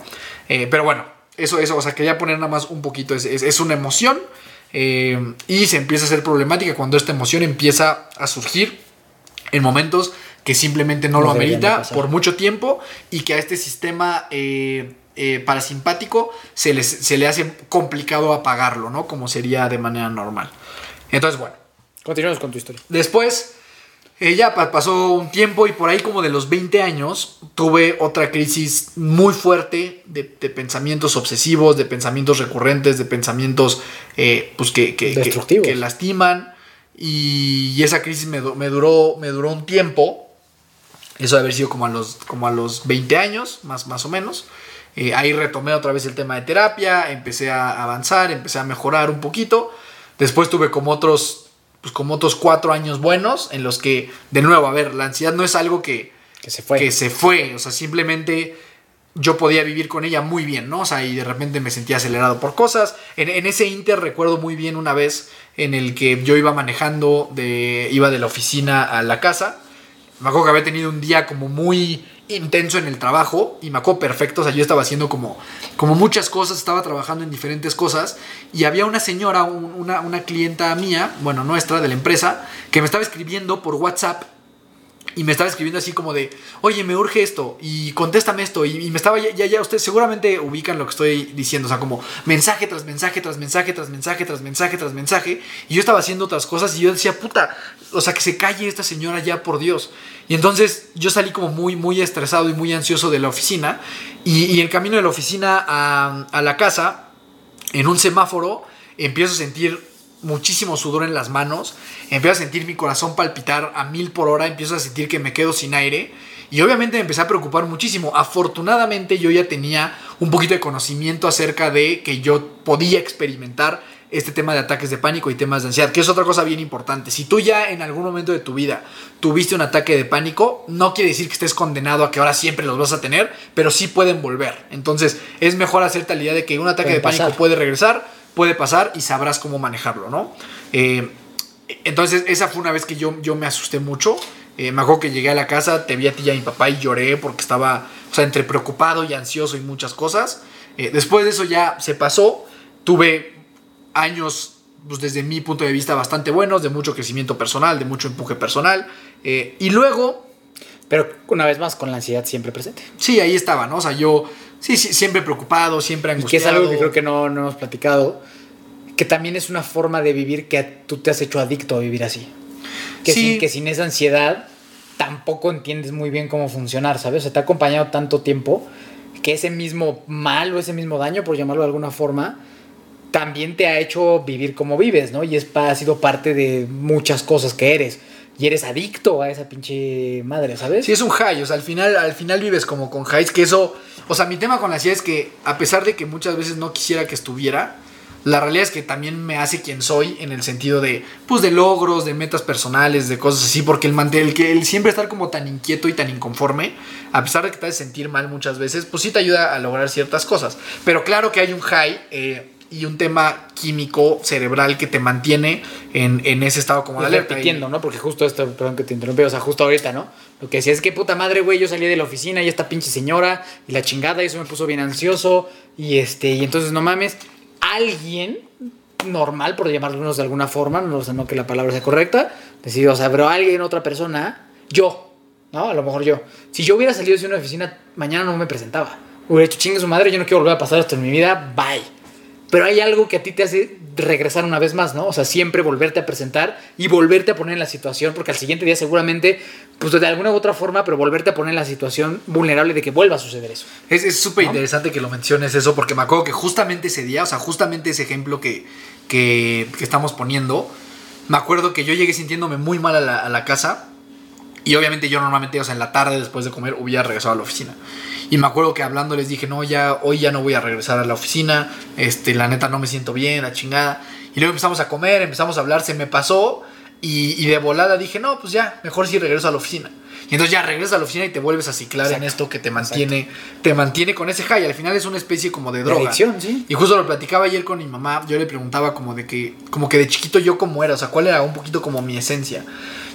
Eh, pero bueno, eso, eso, o sea, quería poner nada más un poquito, es, es, es una emoción eh, y se empieza a ser problemática cuando esta emoción empieza a surgir en momentos que simplemente no, No lo amerita por mucho tiempo y que a este sistema eh, eh, parasimpático se, les- se le hace complicado apagarlo, ¿no? Como sería de manera normal. Entonces, bueno, Continuamos con tu historia. después eh, ya pa- pasó un tiempo y por ahí como de los 20 años tuve otra crisis muy fuerte de, de pensamientos obsesivos, de pensamientos recurrentes, de pensamientos eh, pues que, que- que- Destructivos. que lastiman y, y esa crisis me, me duró, me duró un tiempo. Eso de haber sido como a los, como a los 20 años, más, más o menos. Eh, ahí retomé otra vez el tema de terapia, empecé a avanzar, empecé a mejorar un poquito. Después tuve como otros, pues como otros cuatro años buenos en los que, de nuevo, a ver, la ansiedad no es algo que, Que se fue. que se fue, o sea, simplemente yo podía vivir con ella muy bien, ¿no? O sea, y de repente me sentía acelerado por cosas. En, en, ese inter recuerdo muy bien una vez en el que yo iba manejando, de, iba de la oficina a la casa. Me acuerdo que había tenido un día como muy intenso en el trabajo y me acuerdo perfecto, o sea, yo estaba haciendo como, como muchas cosas, estaba trabajando en diferentes cosas y había una señora, un, una, una clienta mía, bueno, nuestra, de la empresa, que me estaba escribiendo por WhatsApp y me estaba escribiendo así como de, oye, me urge esto y contéstame esto. Y, me estaba, ya, ya, ustedes seguramente ubican lo que estoy diciendo, o sea, como mensaje tras mensaje, tras mensaje, tras mensaje, tras mensaje, tras mensaje. Y yo estaba haciendo otras cosas y yo decía, puta, o sea, que se calle esta señora ya, por Dios. Y entonces yo salí como muy, muy estresado y muy ansioso de la oficina. Y, y el camino de la oficina a, a la casa, en un semáforo, empiezo a sentir muchísimo sudor en las manos, empiezo a sentir mi corazón palpitar a mil por hora, empiezo a sentir que me quedo sin aire y obviamente me empecé a preocupar muchísimo. Afortunadamente yo ya tenía un poquito de conocimiento acerca de que yo podía experimentar este tema de ataques de pánico y temas de ansiedad, que es otra cosa bien importante. Si tú ya en algún momento de tu vida tuviste un ataque de pánico, no quiere decir que estés condenado a que ahora siempre los vas a tener, pero sí pueden volver. Entonces es mejor hacerte la idea de que un ataque Puede de pánico puede regresar, puede pasar y sabrás cómo manejarlo, ¿no? Eh, entonces, esa fue una vez que yo, yo me asusté mucho. Eh, me acuerdo que llegué a la casa, te vi a ti y a mi papá y lloré porque estaba, o sea, entre preocupado y ansioso y muchas cosas. Eh, después de eso ya se pasó. Tuve años, pues desde mi punto de vista, bastante buenos, de mucho crecimiento personal, de mucho empuje personal. Eh, y luego, Pero una vez más, con la ansiedad siempre presente. sí, ahí estaba, ¿no? O sea, yo, sí, sí, siempre preocupado, siempre Y que angustiado. es algo que creo que no, no hemos platicado. Que también es una forma de vivir que tú te has hecho adicto a vivir así. Que, Sí. sin, que sin esa ansiedad tampoco entiendes muy bien cómo funcionar, ¿sabes? O sea, te ha acompañado tanto tiempo que ese mismo mal o ese mismo daño, por llamarlo de alguna forma, también te ha hecho vivir como vives, ¿no? Y es, ha sido parte de muchas cosas que eres. Y eres adicto a esa pinche madre, ¿sabes? Sí, es un high, o sea, al final, al final vives como con highs, que eso, o sea, mi tema con la ansiedad es que a pesar de que muchas veces no quisiera que estuviera, la realidad es que también me hace quien soy en el sentido de, pues, de logros, de metas personales, de cosas así, porque el mantel, el que el siempre estar como tan inquieto y tan inconforme, a pesar de que te hace sentir mal muchas veces, pues sí te ayuda a lograr ciertas cosas. Pero claro que hay un high eh, y un tema químico cerebral que te mantiene en, en ese estado como de alerta. repitiendo, ¿no? Porque justo esto, perdón que te interrumpí, o sea, justo ahorita, ¿no? Lo que decía es que puta madre, güey, yo salí de la oficina y esta pinche señora y la chingada y eso me puso bien ansioso y este, y entonces no mames, alguien normal, por llamarlo de alguna forma, no sé, no que la palabra sea correcta, decir, o sea, pero alguien, otra persona, yo, ¿no? A lo mejor yo. Si yo hubiera salido de una oficina, mañana no me presentaba. Hubiera dicho, chingue su madre, yo no quiero volver a pasar esto en mi vida, bye. Pero hay algo que a ti te hace regresar una vez más, ¿no? O sea, siempre volverte a presentar y volverte a poner en la situación, porque al siguiente día seguramente, pues de alguna u otra forma, pero volverte a poner en la situación vulnerable de que vuelva a suceder eso. Es es súper ¿No? interesante que lo menciones eso, porque me acuerdo que justamente ese día, o sea, justamente ese ejemplo que, que, que estamos poniendo, me acuerdo que yo llegué sintiéndome muy mal a la, a la casa. Y obviamente yo normalmente, o sea, en la tarde después de comer hubiera regresado a la oficina. Y me acuerdo que hablando les dije, no, ya, hoy ya no voy a regresar a la oficina. Este, la neta no me siento bien, la chingada. Y luego empezamos a comer, empezamos a hablar, se me pasó. Y, y de volada dije, no, pues ya, mejor si regreso a la oficina. Y entonces ya regresas a la oficina y te vuelves a ciclar en esto que te mantiene, te mantiene con ese high. Al final es una especie como de De droga. adicción, sí. Y justo lo platicaba ayer con mi mamá, yo le preguntaba como de que, como que de chiquito yo cómo era, o sea, cuál era un poquito como mi esencia.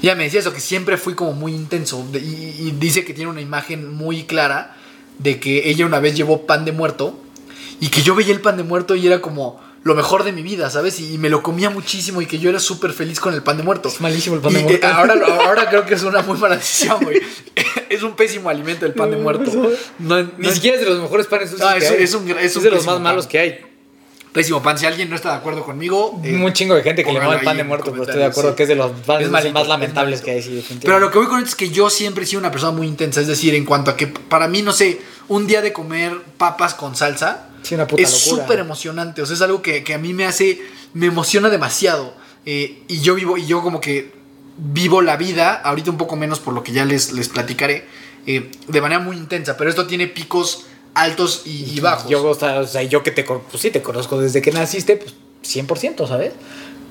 Y ella me decía eso, que siempre fui como muy intenso. y, y dice que tiene una imagen muy clara de que ella una vez llevó pan de muerto y que yo veía el pan de muerto y era como lo mejor de mi vida, ¿sabes? Y, y me lo comía muchísimo y que yo era súper feliz con el pan de muerto. Es malísimo el pan de muerto. eh, ahora, ahora creo que es una muy mala decisión, güey. es un pésimo alimento el pan de muerto. No, Ni siquiera es de los mejores panes dulces No, que es- hay. es un gra- es un de los más malos pan. que hay. Pésimo pan. Si alguien no está de acuerdo conmigo. eh, Un chingo de gente que le mama el pan de muerto, pero estoy de acuerdo sí. que es de los panes Es dulces malito, más es lamentables que hay, sí. Pero lo que voy con esto es que yo siempre he sido una persona muy intensa. Es decir, en cuanto a que para mí, no sé, un día de comer papas con salsa Sí, una puta es súper emocionante. O sea, es algo que, que a mí me hace, me emociona demasiado. Eh, y yo vivo, y yo como que vivo la vida, ahorita un poco menos por lo que ya les, les platicaré, eh, de manera muy intensa. Pero esto tiene picos altos y, y bajos. Yo, o sea, yo que te, pues sí, te conozco desde que naciste, pues 100%, ¿sabes?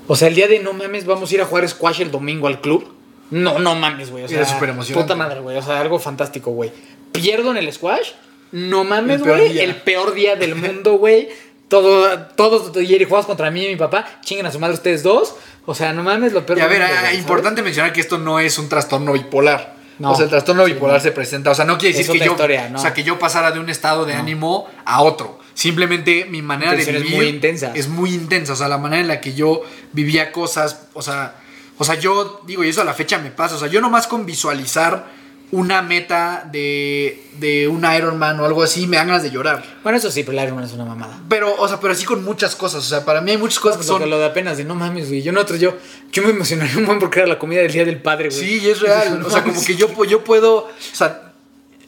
O sea, el día de no mames, vamos a ir a jugar squash el domingo al club. No, no mames, güey. O sea, Era súper emocionante. Puta madre, güey. O sea, algo fantástico, güey. Pierdo en el squash. no mames, güey, el peor día del mundo, güey. Todo, todos, y jugamos contra mí y mi papá, chinguen a su madre ustedes dos. O sea, no mames, lo peor Y a del ver, mundo, ah, importante mencionar que esto no es un trastorno bipolar. No. o sea, el trastorno Sí, bipolar no. se presenta. O sea, no quiere decir que yo, historia, no. o sea, que yo pasara de un estado de ánimo a otro. Simplemente mi manera de Intención es vivir muy intensa. Es muy intensa. O sea, la manera en la que yo vivía cosas. O sea, o sea, yo digo, y eso a la fecha me pasa. O sea, yo nomás con visualizar una meta de, de un Iron Man o algo así, me dan ganas de llorar. Bueno, eso sí, pero el Iron Man es una mamada. Pero, o sea, pero así con muchas cosas. O sea, para mí hay muchas cosas que son. lo de apenas de no mames, güey. Yo no otro, yo, yo me emocionaría un buen porque era la comida del día del padre, güey. Sí, es real. O sea, como que yo, yo puedo, o sea,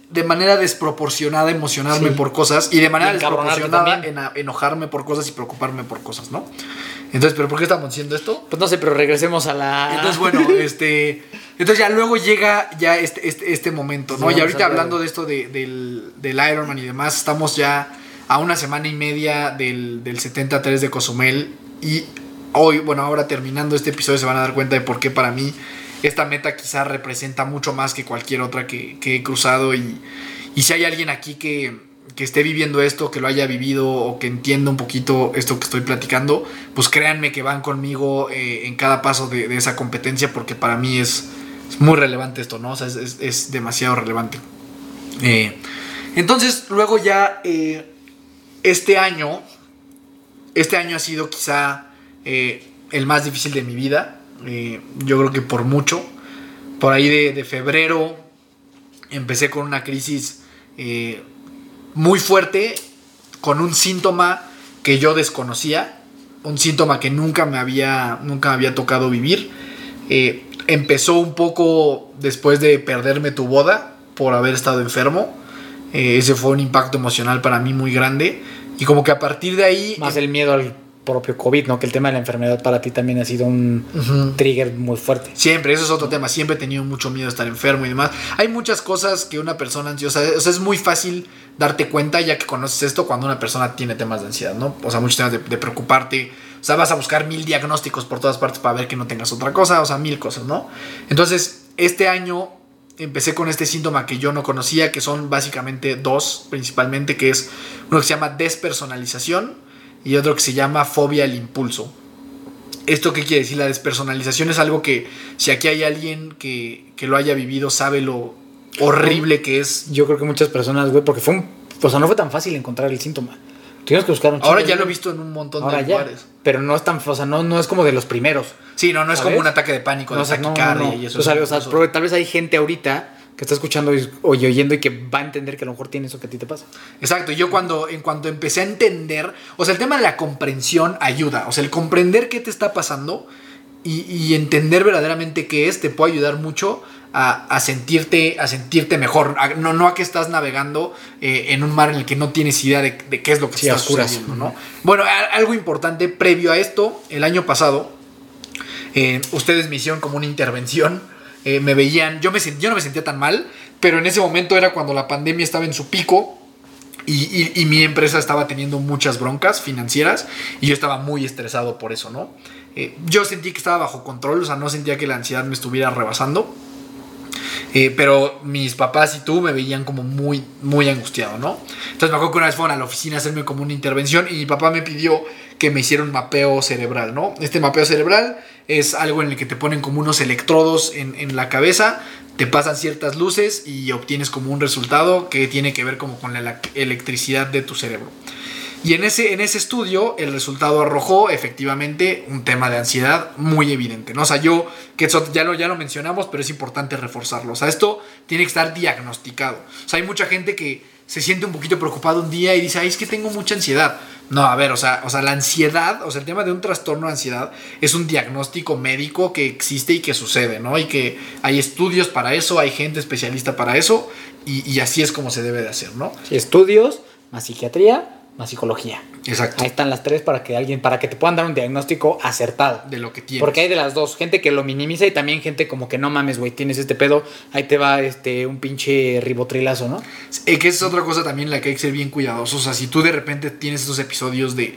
de manera desproporcionada emocionarme Sí. por cosas y de manera Y desproporcionada ena- enojarme por cosas y preocuparme por cosas, ¿no? Entonces, ¿pero por qué estamos diciendo esto? Pues no sé, pero regresemos a la. Entonces, bueno, este. Entonces ya luego llega ya este, este, este momento, Sí, ¿no? y vamos ahorita hablando de esto de- del, del Iron Man y demás, estamos ya a una semana y media del, del 73 de Cozumel. Y hoy, bueno, ahora terminando este episodio se van a dar cuenta de por qué para mí esta meta quizá representa mucho más que cualquier otra que, que he cruzado. Y, y si hay alguien aquí que, que esté viviendo esto, que lo haya vivido o que entienda un poquito esto que estoy platicando, pues créanme que van conmigo eh, en cada paso de, de esa competencia porque para mí es, es muy relevante esto, ¿no? O sea, es, es- es demasiado relevante. Eh, entonces, luego ya eh, este año, este año ha sido quizá eh, el más difícil de mi vida. yo creo que por mucho. Por ahí de, febrero empecé con una crisis muy fuerte, con un síntoma que yo desconocía, un síntoma que nunca me había, nunca me había tocado vivir. Eh, empezó un poco después de perderme tu boda por haber estado enfermo. Eh, ese fue un impacto emocional para mí muy grande. Y como que a partir de ahí... Más el miedo al propio COVID, ¿no? Que el tema de la enfermedad para ti también ha sido un trigger muy fuerte. Siempre, eso es otro tema. Siempre he tenido mucho miedo de estar enfermo y demás. Hay muchas cosas que una persona ansiosa. O sea, es muy fácil darte cuenta ya que conoces esto cuando una persona tiene temas de ansiedad, ¿no? O sea, muchos temas de, de preocuparte. O sea, vas a buscar mil diagnósticos por todas partes para ver que no tengas otra cosa. O sea, mil cosas, ¿no? Entonces, este año empecé con este síntoma que yo no conocía, que son básicamente dos, principalmente, que es uno que se llama despersonalización y otro que se llama fobia al impulso. ¿Esto qué quiere decir? La despersonalización es algo que si aquí hay alguien que, que lo haya vivido, sabe lo horrible que es. Yo creo que muchas personas, güey, porque fue un. O sea, no fue tan fácil encontrar el síntoma. Tuvimos que buscar un Ahora ya lo he visto en un montón Ahora de ya. lugares. Pero no es tan. O sea, no, no es como de los primeros. Sí, no, no es ¿Sabes? como un ataque de pánico, No, de no, no, taquicardia y eso. O sea, es o sea, eso. pero tal vez hay gente ahorita que está escuchando y, o oyendo y que va a entender que a lo mejor tiene eso que a ti te pasa. Exacto, yo cuando en cuanto empecé a entender, o sea, el tema de la comprensión ayuda, o sea, el comprender qué te está pasando y, y entender verdaderamente qué es te puede ayudar mucho a, a sentirte a sentirte mejor, A- no, no a que estás navegando eh, en un mar en el que no tienes idea de, de qué es lo que Sí, está sucediendo, ¿no? Bueno, a- algo importante previo a esto, el año pasado, eh, ustedes me hicieron como una intervención. eh, me veían, yo, me yo no me sentía tan mal, pero en ese momento era cuando la pandemia estaba en su pico y, y- y mi empresa estaba teniendo muchas broncas financieras y yo estaba muy estresado por eso, ¿no? Yo sentí que estaba bajo control, o sea, no sentía que la ansiedad me estuviera rebasando. Eh, pero mis papás y tú me veían como muy, muy angustiado, ¿no? Entonces me acuerdo que una vez fueron a la oficina a hacerme como una intervención y mi papá me pidió que me hiciera un mapeo cerebral, ¿no? Este mapeo cerebral es algo en el que te ponen como unos electrodos en, en la cabeza, te pasan ciertas luces y obtienes como un resultado que tiene que ver como con la elec- electricidad de tu cerebro. Y en ese, en ese estudio el resultado arrojó efectivamente un tema de ansiedad muy evidente. ¿no? O sea, yo, que eso ya lo, ya lo mencionamos, pero es importante reforzarlo. O sea, esto tiene que estar diagnosticado. O sea, hay mucha gente que se siente un poquito preocupado un día y dice, ay, es que tengo mucha ansiedad. No, a ver, o sea, o sea, la ansiedad, o sea, el tema de un trastorno de ansiedad es un diagnóstico médico que existe y que sucede, ¿no? Y que hay estudios para eso, hay gente especialista para eso, y, y así es como se debe de hacer, ¿no? Estudios, más psiquiatría, más psicología. Exacto. Ahí están las tres para que alguien, para que te puedan dar un diagnóstico acertado. De lo que tienes. Porque hay de las dos, gente que lo minimiza y también gente como que no mames, güey, tienes este pedo, ahí te va este un pinche ribotrilazo, ¿no? Eh, que esa es otra cosa también la que hay que ser bien cuidadosos. O sea, si tú de repente tienes estos episodios de,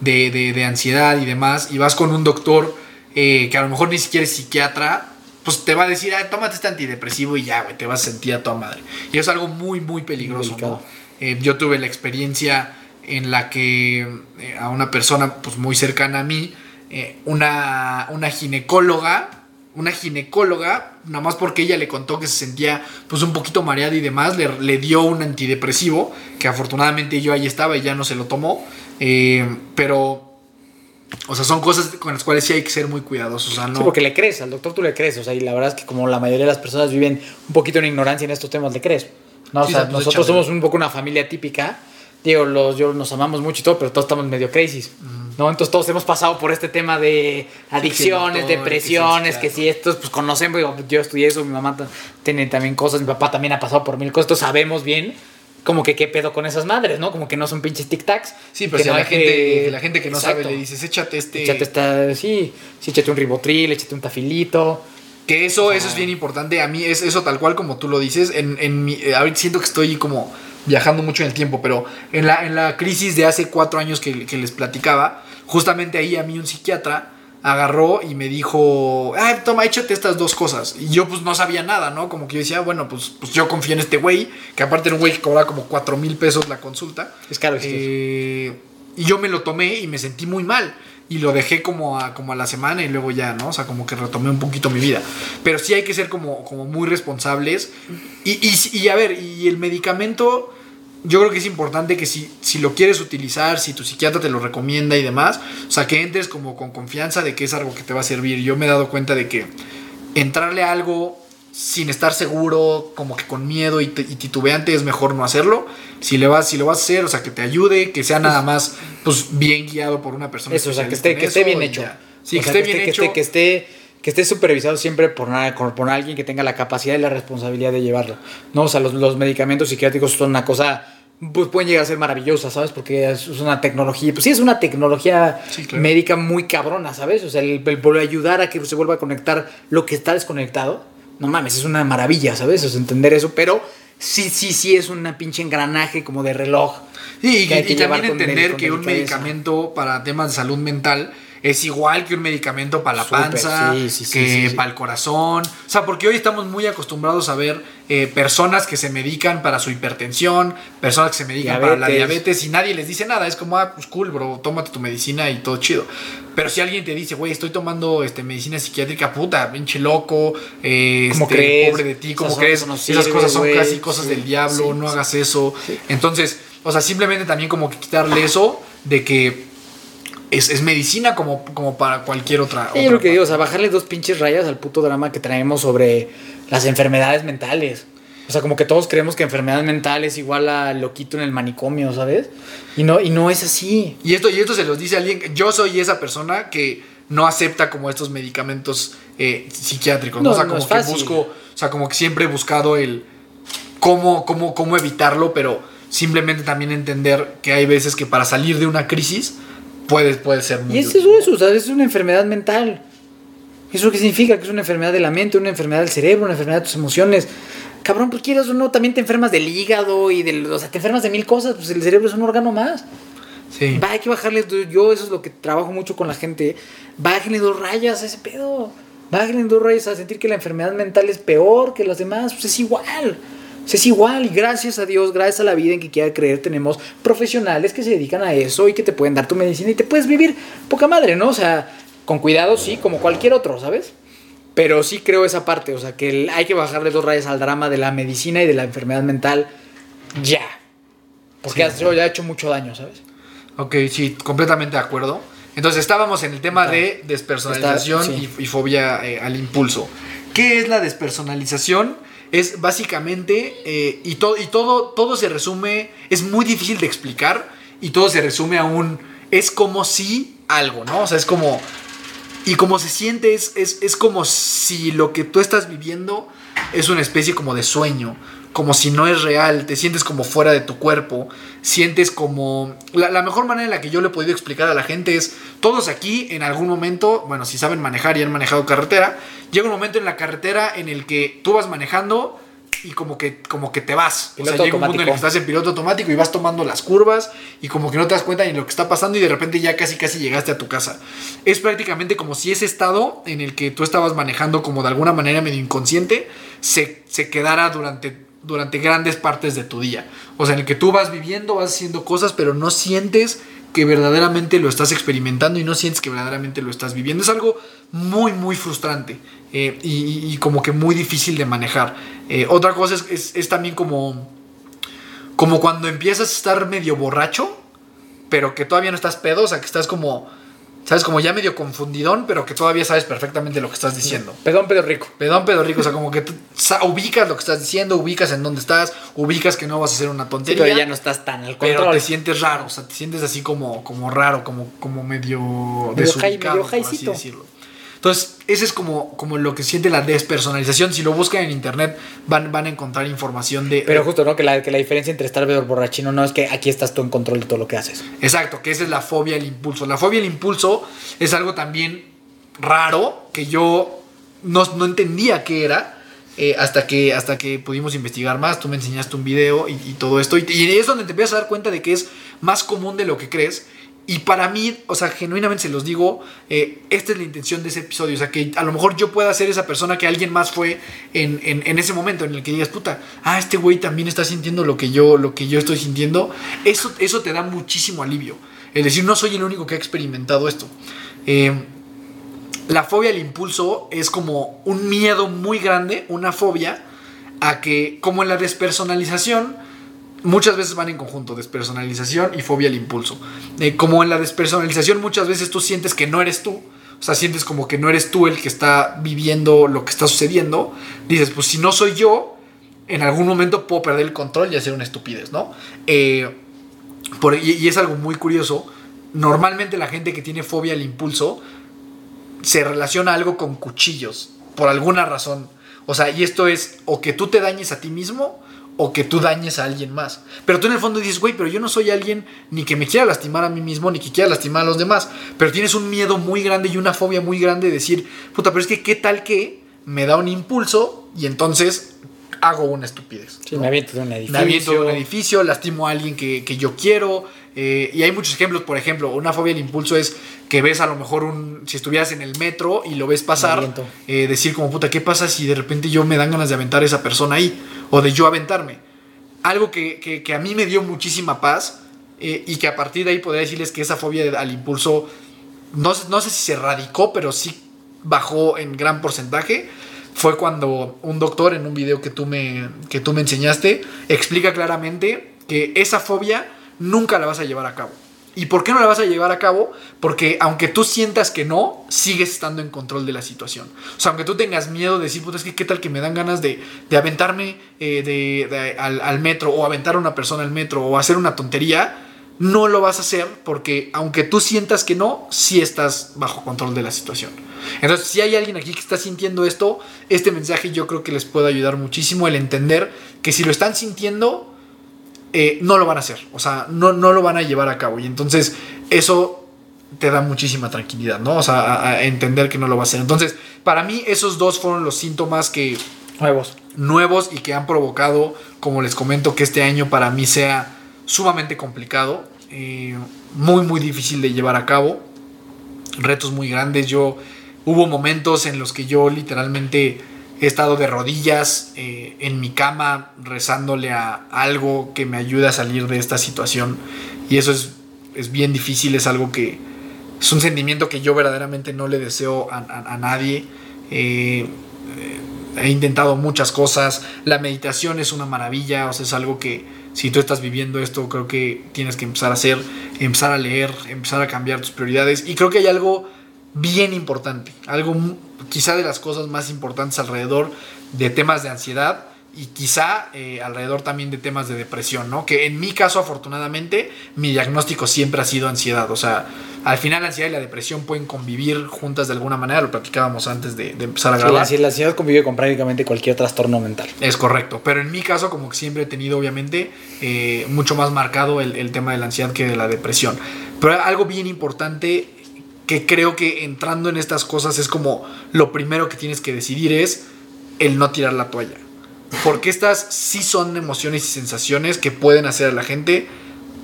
de, de- de ansiedad y demás, y vas con un doctor eh, que a lo mejor ni siquiera es psiquiatra, pues te va a decir, ah, tómate este antidepresivo y ya, güey, te vas a sentir a toda madre. Y es algo muy, muy peligroso. ¿no? Eh, yo tuve la experiencia en la que eh, a una persona pues, muy cercana a mí, eh, una, una ginecóloga, una ginecóloga, nada más porque ella le contó que se sentía pues un poquito mareada y demás, le, le dio un antidepresivo, que afortunadamente yo ahí estaba y ya no se lo tomó, eh, pero... O sea, son cosas con las cuales sí hay que ser muy cuidadosos. O sea, no. Sí, porque le crees, al doctor tú le crees, o sea, y la verdad es que como la mayoría de las personas viven un poquito en ignorancia en estos temas, le crees. No, o Sí, sea, se- pues, nosotros somos un poco una familia típica. Digo, los, yo nos amamos mucho y todo, pero todos estamos medio crazy. ¿no? Entonces todos hemos pasado por este tema de adicciones, depresiones, que que si estos, pues conocemos, digo, yo estudié eso, mi mamá tiene también cosas, mi papá también ha pasado por mil cosas, entonces sabemos bien como que qué pedo con esas madres, ¿no? Como que no son pinches tic-tacs. Sí, pero que si no a la gente, la gente que no sabe le dices, échate este. Échate esta, sí, sí, échate un ribotril, échate un tafilito. Que eso, eso es bien importante. A mí es eso tal cual como tú lo dices. En, en mi, eh, ahorita siento que estoy como viajando mucho en el tiempo, pero en la, en la crisis de hace cuatro años que, que les platicaba, justamente ahí a mí un psiquiatra agarró y me dijo, ah, toma, échate estas dos cosas. Y yo pues no sabía nada, ¿no? Como que yo decía, bueno, pues, pues yo confío en este güey, que aparte era un güey que cobraba como cuatro mil pesos la consulta. Es caro, Eh, y yo me lo tomé y me sentí muy mal. Y lo dejé como a, como a la semana y luego ya, ¿no? O sea, como que retomé un poquito mi vida. Pero sí hay que ser como, como muy responsables. Y, y, y a ver, y el medicamento, yo creo que es importante que si, si lo quieres utilizar, si tu psiquiatra te lo recomienda y demás, o sea, que entres como con confianza de que es algo que te va a servir. Yo me he dado cuenta de que entrarle a algo sin estar seguro, como que con miedo y, te- y titubeante, es mejor no hacerlo. Si, le vas, si lo vas a hacer, o sea, que te ayude, que sea nada más pues bien guiado por una persona. Eso, o sea, que esté, que esté bien hecho. ya. Sí, O que sea, esté bien hecho. esté, que esté, que esté supervisado siempre por, por, alguien que tenga la capacidad y la responsabilidad de llevarlo. No, o sea, los, los medicamentos psiquiátricos son una cosa, pues pueden llegar a ser maravillosas, ¿sabes? Porque es una tecnología, pues sí, es una tecnología Sí, claro. médica muy cabrona, ¿sabes? O sea, el, poder ayudar a que se vuelva a conectar lo que está desconectado, no mames, es una maravilla, ¿sabes? O sea, entender eso, pero sí, sí, sí es una pinche engranaje como de reloj. Sí, y, que que y también entender con que un medicamento para temas de salud mental es igual que un medicamento para la panza, sí, sí, que sí, para el corazón. O sea, porque hoy estamos muy acostumbrados a ver eh, personas que se medican para su hipertensión, personas que se medican para la Diabetes. y nadie les dice nada. Es como, ah, pues cool, bro, tómate tu medicina y todo chido. Pero si alguien te dice, güey, estoy tomando este, medicina psiquiátrica, puta, pinche loco, eh, ¿Cómo este, crees? pobre de ti, ¿cómo crees? no Esas sirve, cosas son casi cosas del diablo, no hagas eso. Entonces, o sea, simplemente también como que quitarle eso de que es, es medicina como, como para cualquier otra. Sí, otra yo lo que digo, o sea, bajarle dos pinches rayas al puto drama que traemos sobre las enfermedades mentales. O sea, como que todos creemos que enfermedad mental es igual a loquito en el manicomio, ¿sabes? Y no, y no es así. Y esto, y esto se los dice alguien. Yo soy esa persona que no acepta como estos medicamentos eh, psiquiátricos. ¿no? No, O sea, no como es que fácil. busco. O sea, como que siempre he buscado el cómo, cómo, cómo evitarlo, pero simplemente también entender que hay veces que para salir de una crisis puede, puede ser muy Y es útil. eso, eso, o sea, es una enfermedad mental. ¿Eso qué significa? Que es una enfermedad de la mente, una enfermedad del cerebro, una enfermedad de tus emociones. Cabrón, pues quieras o no, también te enfermas del hígado y del. O sea, te enfermas de mil cosas, pues el cerebro es un órgano más. Sí. Va, hay que bajarle. Yo, eso es lo que trabajo mucho con la gente. Bájenle dos rayas a ese pedo. Bájenle dos rayas a sentir que la enfermedad mental es peor que las demás. Pues es igual. Pues es igual. Y gracias a Dios, gracias a la vida en que quiera creer, tenemos profesionales que se dedican a eso y que te pueden dar tu medicina y te puedes vivir poca madre, ¿no? O sea, con cuidado, sí, como cualquier otro, ¿sabes? Pero sí creo esa parte. O sea, que hay que bajarle dos rayas al drama de la medicina y de la enfermedad mental ya. Porque Sí. eso ya ha hecho mucho daño, ¿sabes? Ok, sí, completamente de acuerdo. Entonces estábamos en el tema de despersonalización Está, sí. y, y fobia eh, al impulso. ¿Qué es la despersonalización? Es básicamente, eh, y, to- y todo, todo se resume, es muy difícil de explicar, y todo se resume a un, es como si algo, ¿no? O sea, es como, y como se siente es, es, es como si lo que tú estás viviendo es una especie como de sueño, como si no es real, te sientes como fuera de tu cuerpo, sientes como... La, la mejor manera en la que yo le he podido explicar a la gente es, todos aquí en algún momento, bueno, si saben manejar y han manejado carretera, llega un momento en la carretera en el que tú vas manejando y como que, como que te vas. o sea, llega un punto en el que estás en piloto automático y vas tomando las curvas y como que no te das cuenta ni lo que está pasando y de repente ya casi casi llegaste a tu casa. Es prácticamente como si ese estado en el que tú estabas manejando como de alguna manera medio inconsciente se, se quedara durante durante grandes partes de tu día. O sea, en el que tú vas viviendo, vas haciendo cosas, pero no sientes que verdaderamente lo estás experimentando y no sientes que verdaderamente lo estás viviendo. Es algo muy, muy frustrante eh, y, como que muy difícil de manejar. Eh, otra cosa es, es, es, también como, como cuando empiezas a estar medio borracho, pero que todavía no estás pedo, o sea, que estás como sabes, como ya medio confundidón, pero que todavía sabes perfectamente lo que estás diciendo. Pedón, pedo rico. Pedón, pedo rico, o sea, como que ubicas lo que estás diciendo, ubicas en dónde estás, ubicas que no vas a hacer una tontería. pero ya no estás tan al control. Pero te sientes raro, o sea, te sientes así como, como raro, como, como medio, medio desubicado, medio por así decirlo. Entonces, ese es como, como lo que siente la despersonalización. Si lo buscan en internet, van, van a encontrar información de. Pero justo, ¿no? Que la, que la diferencia entre estar borrachino no es que aquí estás tú en control de todo lo que haces. Exacto, que esa es la fobia al impulso. La fobia al impulso es algo también raro que yo no, no entendía qué era. Eh, hasta, que, hasta que pudimos investigar más, tú me enseñaste un video y, y todo esto. Y, y es donde te empiezas a dar cuenta de que es más común de lo que crees y para mí, o sea, genuinamente se los digo, eh, esta es la intención de ese episodio. O sea, que a lo mejor yo pueda ser esa persona que alguien más fue en, en, ese momento en el que digas, puta, ah, este güey también está sintiendo lo que yo, lo que yo estoy sintiendo. Eso, eso te da muchísimo alivio. Es decir, no soy el único que ha experimentado esto. Eh, la fobia al impulso es como un miedo muy grande, una fobia, a que, como en la despersonalización, muchas veces van en conjunto, despersonalización y fobia al impulso. Eh, como en la despersonalización muchas veces tú sientes que no eres tú, o sea, sientes como que no eres tú el que está viviendo lo que está sucediendo, dices, pues si no soy yo, en algún momento puedo perder el control y hacer una estupidez, ¿no? Eh, y, y es algo muy curioso, normalmente la gente que tiene fobia al impulso se relaciona algo con cuchillos, por alguna razón. O sea, y esto es o que tú te dañes a ti mismo, o que tú dañes a alguien más. Pero tú en el fondo dices, güey, pero yo no soy alguien ni que me quiera lastimar a mí mismo, ni que quiera lastimar a los demás. Pero tienes un miedo muy grande y una fobia muy grande de decir, puta, pero es que qué tal que me da un impulso y entonces hago una estupidez. Sí, ¿no? me aviento de un edificio. Me aviento de un edificio, lastimo a alguien que, que yo quiero. Eh, y hay muchos ejemplos, por ejemplo, una fobia al impulso es que ves a lo mejor un, si estuvieras en el metro y lo ves pasar, eh, decir como puta, ¿qué pasa si de repente yo me dan ganas de aventar a esa persona ahí? O de yo aventarme. Algo que, que, que a mí me dio muchísima paz eh, y que a partir de ahí podría decirles que esa fobia al impulso, no, no sé si se radicó, pero sí bajó en gran porcentaje fue cuando un doctor en un video que tú me, que tú me enseñaste explica claramente que esa fobia nunca la vas a llevar a cabo. ¿Y por qué no la vas a llevar a cabo? Porque aunque tú sientas que no, sigues estando en control de la situación. O sea, aunque tú tengas miedo de decir, puta, es que qué tal que me dan ganas de, de aventarme eh, de, al, metro o aventar a una persona al metro o hacer una tontería, no lo vas a hacer porque aunque tú sientas que no, sí estás bajo control de la situación. Entonces, si hay alguien aquí que está sintiendo esto, este mensaje yo creo que les puede ayudar muchísimo el entender que si lo están sintiendo, eh, no lo van a hacer. O sea, no, no lo van a llevar a cabo. Y entonces eso te da muchísima tranquilidad, ¿no? O sea, a, a entender que no lo va a hacer. Entonces, para mí esos dos fueron los síntomas que... Nuevos. Nuevos y que han provocado, como les comento, que este año para mí sea sumamente complicado, eh, muy muy difícil de llevar a cabo, retos muy grandes. Yo hubo momentos en los que yo literalmente he estado de rodillas eh, en mi cama rezándole a algo que me ayude a salir de esta situación y eso es, es bien difícil, es algo que es un sentimiento que yo verdaderamente no le deseo a, a, nadie. Eh, he intentado muchas cosas, la meditación es una maravilla, o sea, es algo que si tú estás viviendo esto, creo que tienes que empezar a hacer, empezar a leer, empezar a cambiar tus prioridades. Y creo que hay algo bien importante, algo quizá de las cosas más importantes alrededor de temas de ansiedad y quizá eh, alrededor también de temas de depresión, ¿no? Que en mi caso, afortunadamente, mi diagnóstico siempre ha sido ansiedad. O sea, al final la ansiedad y la depresión pueden convivir juntas de alguna manera, lo platicábamos antes de, de empezar a grabar. Sí, la, ansiedad convive con prácticamente cualquier trastorno mental. Es correcto, pero en mi caso, como que siempre he tenido, obviamente, eh, mucho más marcado el, el tema de la ansiedad que de la depresión. Pero algo bien importante que creo que entrando en estas cosas es como lo primero que tienes que decidir es el no tirar la toalla porque estas sí son emociones y sensaciones que pueden hacer a la gente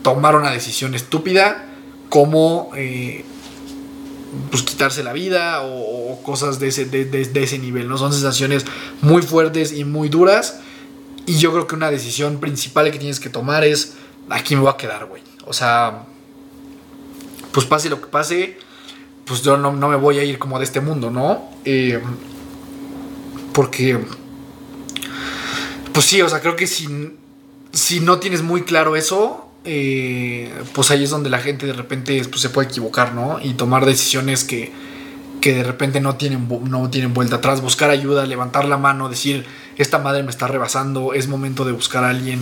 tomar una decisión estúpida como eh, pues quitarse la vida o, cosas de ese, de ese, nivel. ¿no? Son sensaciones muy fuertes y muy duras y yo creo que una decisión principal que tienes que tomar es, aquí me voy a quedar, güey. O sea, pues pase lo que pase, pues yo no, no me voy a ir como de este mundo, ¿no? Eh, porque, pues sí, o sea, creo que si, si no tienes muy claro eso, eh, pues ahí es donde la gente de repente pues, se puede equivocar, ¿no? Y tomar decisiones que, que de repente no tienen, no tienen vuelta atrás, buscar ayuda, levantar la mano, decir, esta madre me está rebasando, es momento de buscar a alguien.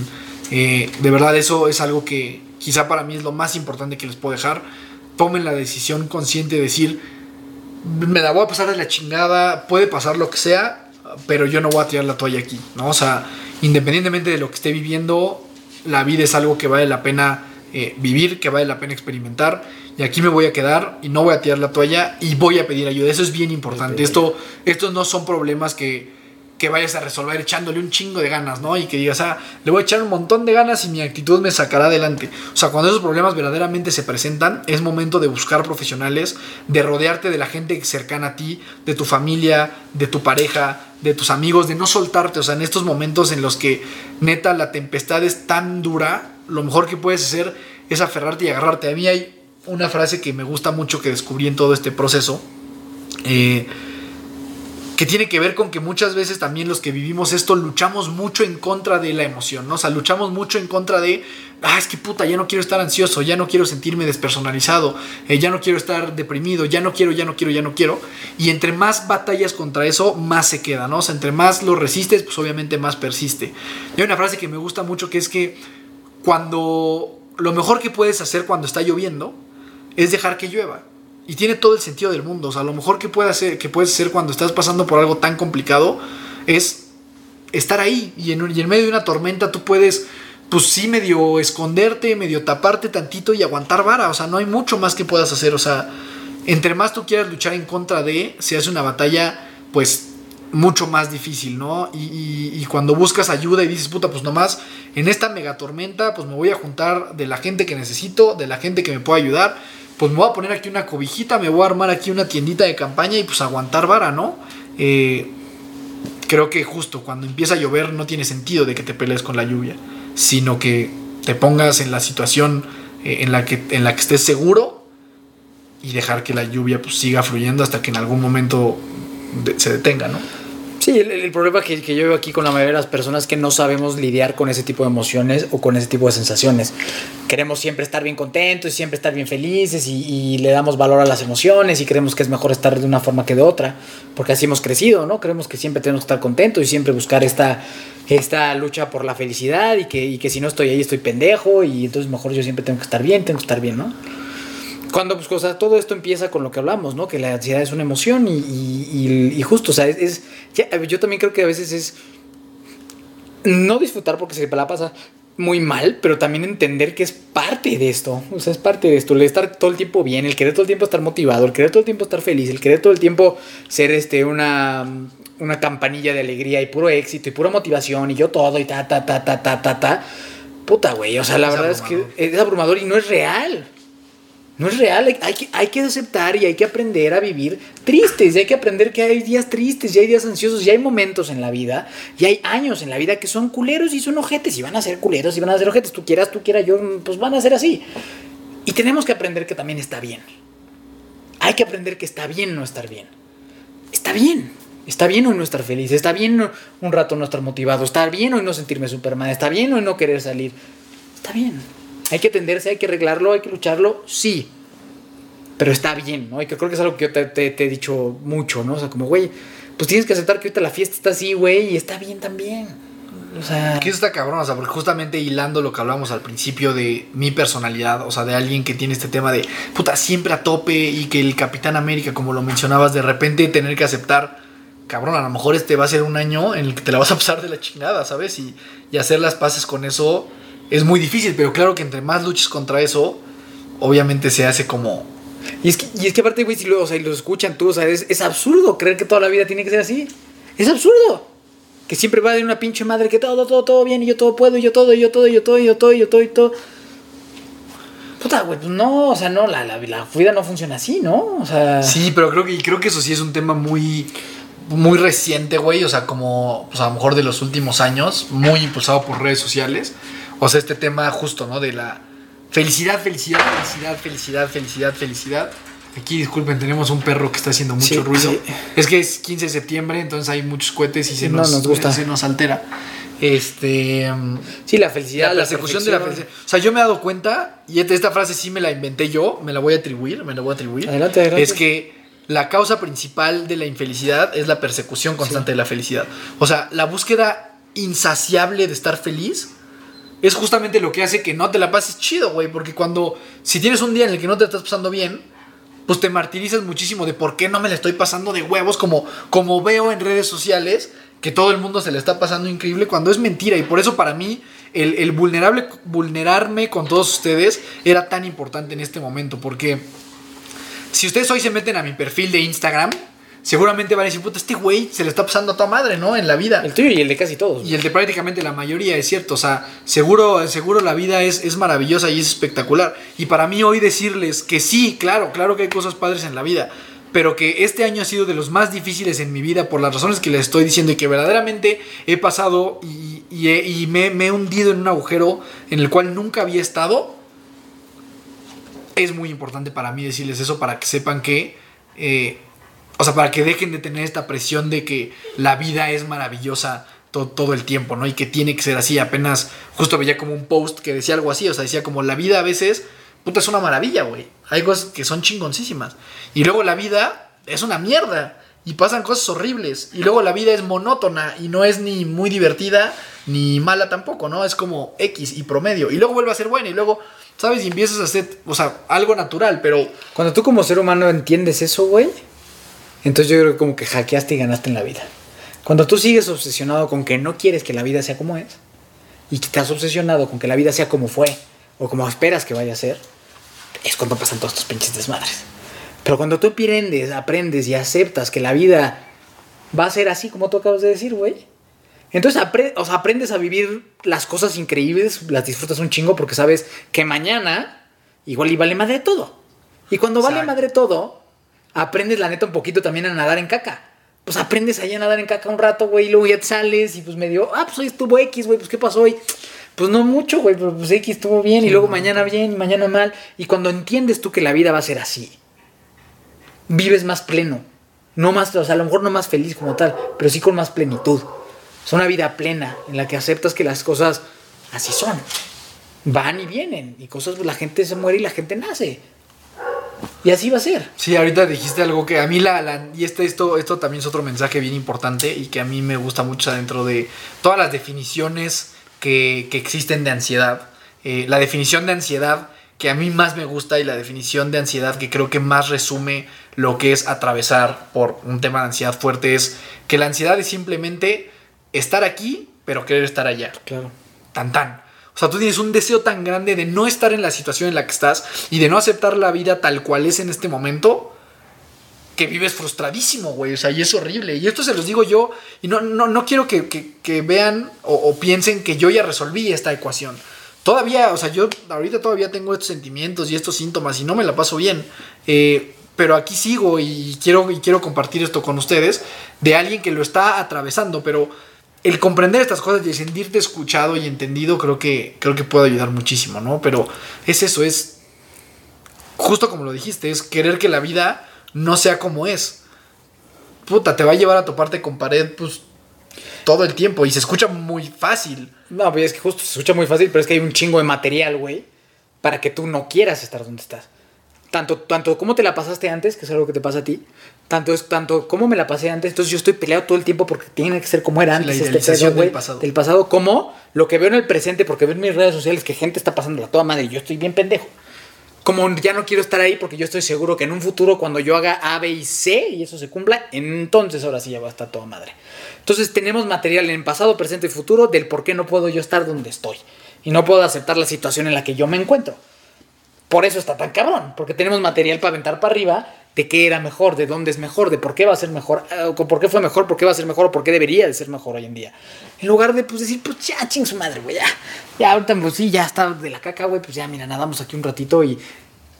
Eh, de verdad eso es algo que quizá para mí es lo más importante que les puedo dejar. Tomen la decisión consciente de decir, me la voy a pasar de la chingada, puede pasar lo que sea, pero yo no voy a tirar la toalla aquí, ¿no? O sea, independientemente de lo que esté viviendo, la vida es algo que vale la pena eh, vivir, que vale la pena experimentar. Y aquí me voy a quedar y no voy a tirar la toalla y voy a pedir ayuda. Eso es bien importante. Esto, estos no son problemas que, que vayas a resolver echándole un chingo de ganas, ¿no? Y que digas, ah, le voy a echar un montón de ganas y mi actitud me sacará adelante. O sea, cuando esos problemas verdaderamente se presentan, es momento de buscar profesionales, de rodearte de la gente cercana a ti, de tu familia, de tu pareja, de tus amigos, de no soltarte. O sea, en estos momentos en los que neta la tempestad es tan dura, lo mejor que puedes hacer es aferrarte y agarrarte. A mí hay una frase que me gusta mucho que descubrí en todo este proceso. Eh, que tiene que ver con que muchas veces también los que vivimos esto luchamos mucho en contra de la emoción, ¿no? O sea, luchamos mucho en contra de, ah, es que puta, ya no quiero estar ansioso, ya no quiero sentirme despersonalizado, eh, ya no quiero estar deprimido, ya no quiero, ya no quiero, ya no quiero. Y entre más batallas contra eso, más se queda, ¿no? O sea, entre más lo resistes, pues obviamente más persiste. Y hay una frase que me gusta mucho que es que cuando lo mejor que puedes hacer cuando está lloviendo es dejar que llueva. Y tiene todo el sentido del mundo. O sea, lo mejor que, que puedes hacer cuando estás pasando por algo tan complicado es estar ahí. Y en, y en medio de una tormenta tú puedes, pues sí, medio esconderte, medio taparte tantito y aguantar vara. O sea, no hay mucho más que puedas hacer. O sea, entre más tú quieras luchar en contra de, se hace una batalla, pues mucho más difícil, ¿no? Y, y, cuando buscas ayuda y dices, puta, pues nomás en esta mega tormenta, pues me voy a juntar de la gente que necesito, de la gente que me pueda ayudar pues me voy a poner aquí una cobijita, me voy a armar aquí una tiendita de campaña y pues aguantar vara, ¿no? Eh, creo que justo cuando empieza a llover no tiene sentido de que te pelees con la lluvia, sino que te pongas en la situación eh, en, la que, en la que estés seguro y dejar que la lluvia pues siga fluyendo hasta que en algún momento se detenga, ¿no? Sí, el, problema que, que, yo veo aquí con la mayoría de las personas es que no sabemos lidiar con ese tipo de emociones o con ese tipo de sensaciones. Queremos siempre estar bien contentos y siempre estar bien felices y, le damos valor a las emociones y creemos que es mejor estar de una forma que de otra, porque así hemos crecido, ¿no? Creemos que siempre tenemos que estar contentos y siempre buscar esta, esta lucha por la felicidad y que, y que si no estoy ahí estoy pendejo y entonces mejor yo siempre tengo que estar bien, tengo que estar bien, ¿no? Cuando pues, o sea, todo esto empieza con lo que hablamos, ¿no? Que la ansiedad es una emoción y, y, y justo, o sea, es, es ya, yo también creo que a veces es no disfrutar porque se la pasa muy mal, pero también entender que es parte de esto, o sea, es parte de esto, el estar todo el tiempo bien, el querer todo el tiempo estar motivado, el querer todo el tiempo estar feliz, el querer todo el tiempo ser este una una campanilla de alegría y puro éxito y pura motivación y yo todo y ta ta ta ta ta ta ta. Puta, güey, o sea, la es verdad abrumador. es que es abrumador y no es real. No es real, hay que, hay que aceptar y hay que aprender a vivir tristes, y hay que aprender que hay días tristes, y hay días ansiosos, y hay momentos en la vida, y hay años en la vida que son culeros y son ojetes, y van a ser culeros y van a ser ojetes, tú quieras, tú quieras, yo, pues van a ser así. Y tenemos que aprender que también está bien. Hay que aprender que está bien no estar bien. Está bien. Está bien hoy no estar feliz, está bien un rato no estar motivado, está bien hoy no sentirme Superman, está bien hoy no querer salir. Está bien. Hay que atenderse, hay que arreglarlo, hay que lucharlo, sí. Pero está bien, ¿no? Y creo que es algo que yo te, he dicho mucho, ¿no? O sea, como, güey, pues tienes que aceptar que ahorita la fiesta está así, güey, y está bien también. O sea. Que está cabrón, o sea, porque justamente hilando lo que hablamos al principio de mi personalidad, o sea, de alguien que tiene este tema de puta siempre a tope y que el Capitán América, como lo mencionabas, de repente tener que aceptar, cabrón, a lo mejor este va a ser un año en el que te la vas a pasar de la chingada, ¿sabes? Y hacer las paces con eso es muy difícil, pero claro que entre más luches contra eso, obviamente se hace como... Y es que, y es que aparte, güey, si lo, o sea, lo escuchan tú, o sea, es, es, absurdo creer que toda la vida tiene que ser así. Es absurdo. Que siempre va de una pinche madre que todo, todo, todo bien, y yo todo puedo, y yo todo, y yo todo, y yo todo, y yo todo, y yo todo, y todo. Puta, güey, pues no, o sea, no, la, la, la vida no funciona así, ¿no? O sea... Sí, pero creo que, creo que eso sí es un tema muy muy reciente, güey, o sea, como pues a lo mejor de los últimos años, muy impulsado por redes sociales. O sea, este tema justo, ¿no? De la felicidad, felicidad, felicidad, felicidad, felicidad, felicidad. Aquí, disculpen, tenemos un perro que está haciendo mucho Sí, ruido. sí. Es que es 15 de septiembre, entonces hay muchos cohetes y se No nos, nos gusta. se nos altera. Este. Sí, la felicidad, La la, persecución de la felicidad. O sea, yo me he dado cuenta, y esta- esta frase sí me la inventé yo, me la voy a atribuir, me la voy a atribuir. Adelante, adelante. Es que la causa principal de la infelicidad es la persecución constante de la felicidad. O sea, la búsqueda insaciable de estar feliz es justamente lo que hace que no te la pases chido, güey. Porque cuando, si tienes un día en el que no te estás pasando bien, pues te martirizas muchísimo de por qué no me la estoy pasando de huevos, como, como veo en redes sociales que todo el mundo se le está pasando increíble cuando es mentira. Y por eso para mí el, el vulnerable, vulnerarme con todos ustedes era tan importante en este momento. Porque si ustedes hoy se meten a mi perfil de Instagram, seguramente van a decir, puta, este güey se le está pasando a toda madre, ¿no? En la vida. El tuyo y el de casi todos. Y el de prácticamente la mayoría, es cierto. O sea, seguro, seguro la vida es, es maravillosa y es espectacular. Y para mí hoy decirles que sí, claro, claro que hay cosas padres en la vida. Pero que este año ha sido de los más difíciles en mi vida por las razones que les estoy diciendo y que verdaderamente he pasado y, y he- y me, me he hundido en un agujero en el cual nunca había estado. Es muy importante para mí decirles eso para que sepan que eh, o sea, para que dejen de tener esta presión de que la vida es maravillosa to- todo el tiempo, ¿no? Y que tiene que ser así. Apenas justo veía como un post que decía algo así, o sea, decía como la vida a veces, puta, es una maravilla, güey. Hay cosas que son chingoncísimas. Y luego la vida es una mierda. Y pasan cosas horribles. Y luego la vida es monótona y no es ni muy divertida ni mala tampoco, ¿no? Es como X y promedio. Y luego vuelve a ser buena y luego, ¿sabes? Y empiezas a hacer, o sea, algo natural, pero Cuando tú como ser humano entiendes eso, güey, entonces yo creo que como que hackeaste y ganaste en la vida. Cuando tú sigues obsesionado con que no quieres que la vida sea como es, y que estás obsesionado con que la vida sea como fue, o como esperas que vaya a ser, es cuando pasan todos estos pinches desmadres. Pero cuando tú aprendes, aprendes y aceptas que la vida va a ser así como tú acabas de decir, güey. Entonces apre- o sea, aprendes a vivir las cosas increíbles, las disfrutas un chingo porque sabes que mañana igual y vale madre todo. Y cuando vale Exacto. madre todo, aprendes la neta un poquito también a nadar en caca. Pues aprendes ahí a nadar en caca un rato, güey, y luego ya te sales y pues medio, ah, pues hoy estuvo X, güey, pues ¿qué pasó hoy? Pues no mucho, güey, pero pues X estuvo bien y luego mañana bien y mañana mal. Y cuando entiendes tú que la vida va a ser así, vives más pleno. No más, o sea, a lo mejor no más feliz como tal, pero sí con más plenitud. Es una vida plena en la que aceptas que las cosas así son. Van y vienen. Y cosas, la gente se muere y la gente nace. Y así va a ser. Sí, ahorita dijiste algo que a mí la, la- y este, esto, esto también es otro mensaje bien importante y que a mí me gusta mucho dentro de todas las definiciones que, que existen de ansiedad. Eh, la definición de ansiedad que a mí más me gusta y la definición de ansiedad que creo que más resume lo que es atravesar por un tema de ansiedad fuerte es que la ansiedad es simplemente estar aquí pero querer estar allá Claro. tan tan. O sea, tú tienes un deseo tan grande de no estar en la situación en la que estás y de no aceptar la vida tal cual es en este momento que vives frustradísimo, güey. O sea, y es horrible. Y esto se los digo yo y no, no, no quiero que, vean o, o piensen que yo ya resolví esta ecuación. Todavía, o sea, yo ahorita todavía tengo estos sentimientos y estos síntomas y no me la paso bien. Eh, pero aquí sigo y quiero, y quiero compartir esto con ustedes de alguien que lo está atravesando, pero el comprender estas cosas y sentirte escuchado y entendido creo que, creo que puede ayudar muchísimo, ¿no? Pero es eso, es justo como lo dijiste, es querer que la vida no sea como es. Puta, te va a llevar a toparte con pared, pues, todo el tiempo y se escucha muy fácil. No, pues es que justo se escucha muy fácil, pero es que hay un chingo de material, güey, para que tú no quieras estar donde estás. Tanto, tanto cómo te la pasaste antes, que es algo que te pasa a ti, tanto es tanto cómo me la pasé antes, entonces yo estoy peleado todo el tiempo porque tiene que ser como era Sí, la antes, este pedo, del pasado. del pasado, como lo que veo en el presente, porque veo en mis redes sociales que gente está pasando la toda madre y yo estoy bien pendejo. Como ya no quiero estar ahí porque yo estoy seguro que en un futuro cuando yo haga A, B y C y eso se cumpla, entonces ahora sí ya va a estar toda madre. Entonces tenemos material en pasado, presente y futuro del por qué no puedo yo estar donde estoy. Y no puedo aceptar la situación en la que yo me encuentro. Por eso está tan cabrón, porque tenemos material para aventar para arriba de qué era mejor, de dónde es mejor, de por qué va a ser mejor, eh, o por qué fue mejor, por qué va a ser mejor, o por qué debería de ser mejor hoy en día. En lugar de pues decir, pues ya, ching su madre, güey, ya. Ya ahorita, pues sí, ya está de la caca, güey, pues ya, mira, nadamos aquí un ratito y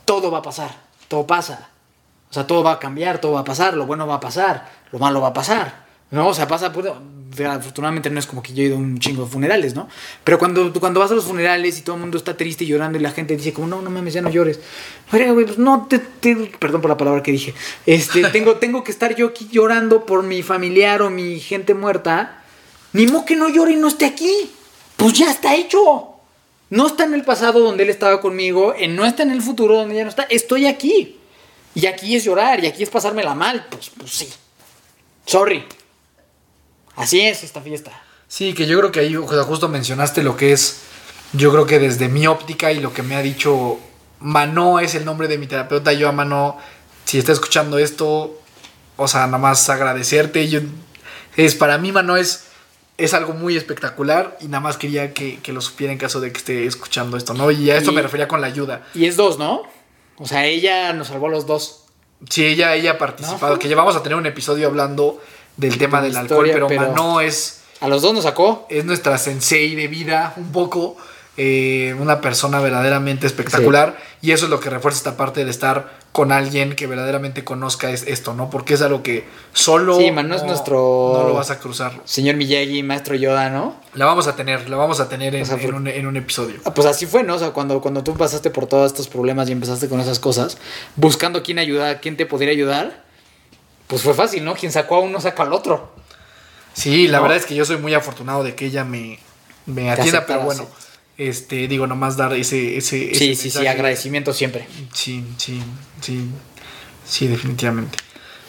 todo va a pasar, todo pasa. O sea, todo va a cambiar, todo va a pasar, lo bueno va a pasar, lo malo va a pasar. ¿No? O sea, pasa, pues, afortunadamente no es como que yo he ido a un chingo de funerales, ¿no? Pero cuando, cuando vas a los funerales y todo el mundo está triste y llorando y la gente dice como, no, no mames, ya no llores. Oiga, güey, pues no, te, perdón por la palabra que dije. Este, tengo, tengo que estar yo aquí llorando por mi familiar o mi gente muerta. Ni modo que no llore y no esté aquí. Pues ya está hecho. No está en el pasado donde él estaba conmigo, no está en el futuro donde ya no está. Estoy aquí. Y aquí es llorar y aquí es pasármela mal. Pues, pues sí. Sorry. Así es esta fiesta. Sí, que yo creo que ahí justo mencionaste lo que es, yo creo que desde mi óptica y lo que me ha dicho Mano es el nombre de mi terapeuta. Yo a Mano, si está escuchando esto, o sea, nada más agradecerte. Yo, es, para mí Mano es, es algo muy espectacular y nada más quería que, lo supiera en caso de que esté escuchando esto, ¿no? Y a esto me refería con la ayuda. Y es dos, ¿no? O sea, ella nos salvó a los dos. Sí, ella, ella ha participado, que ya vamos a tener un episodio hablando del tema del alcohol, pero, Mano es... A los dos nos sacó. Es nuestra sensei de vida, un poco. Eh, una persona verdaderamente espectacular. Y eso es lo que refuerza esta parte de estar con alguien que verdaderamente conozca esto, ¿no? Porque es algo que solo. Sí, Mano es nuestro. No lo vas a cruzar. Señor Miyagi, maestro Yoda, ¿no? La vamos a tener, la vamos a tener en, un, episodio. Ah, pues así fue, ¿no? O sea, cuando, cuando tú pasaste por todos estos problemas y empezaste con esas cosas, buscando quién ayuda, quién te podría ayudar pues fue fácil, ¿no? Quien sacó a uno saca al otro. Sí, la verdad es que yo soy muy afortunado de que ella me, me atienda, pero bueno, este, digo, nomás dar ese... ese, sí, sí, sí, agradecimiento siempre. Sí, sí, sí, sí, definitivamente.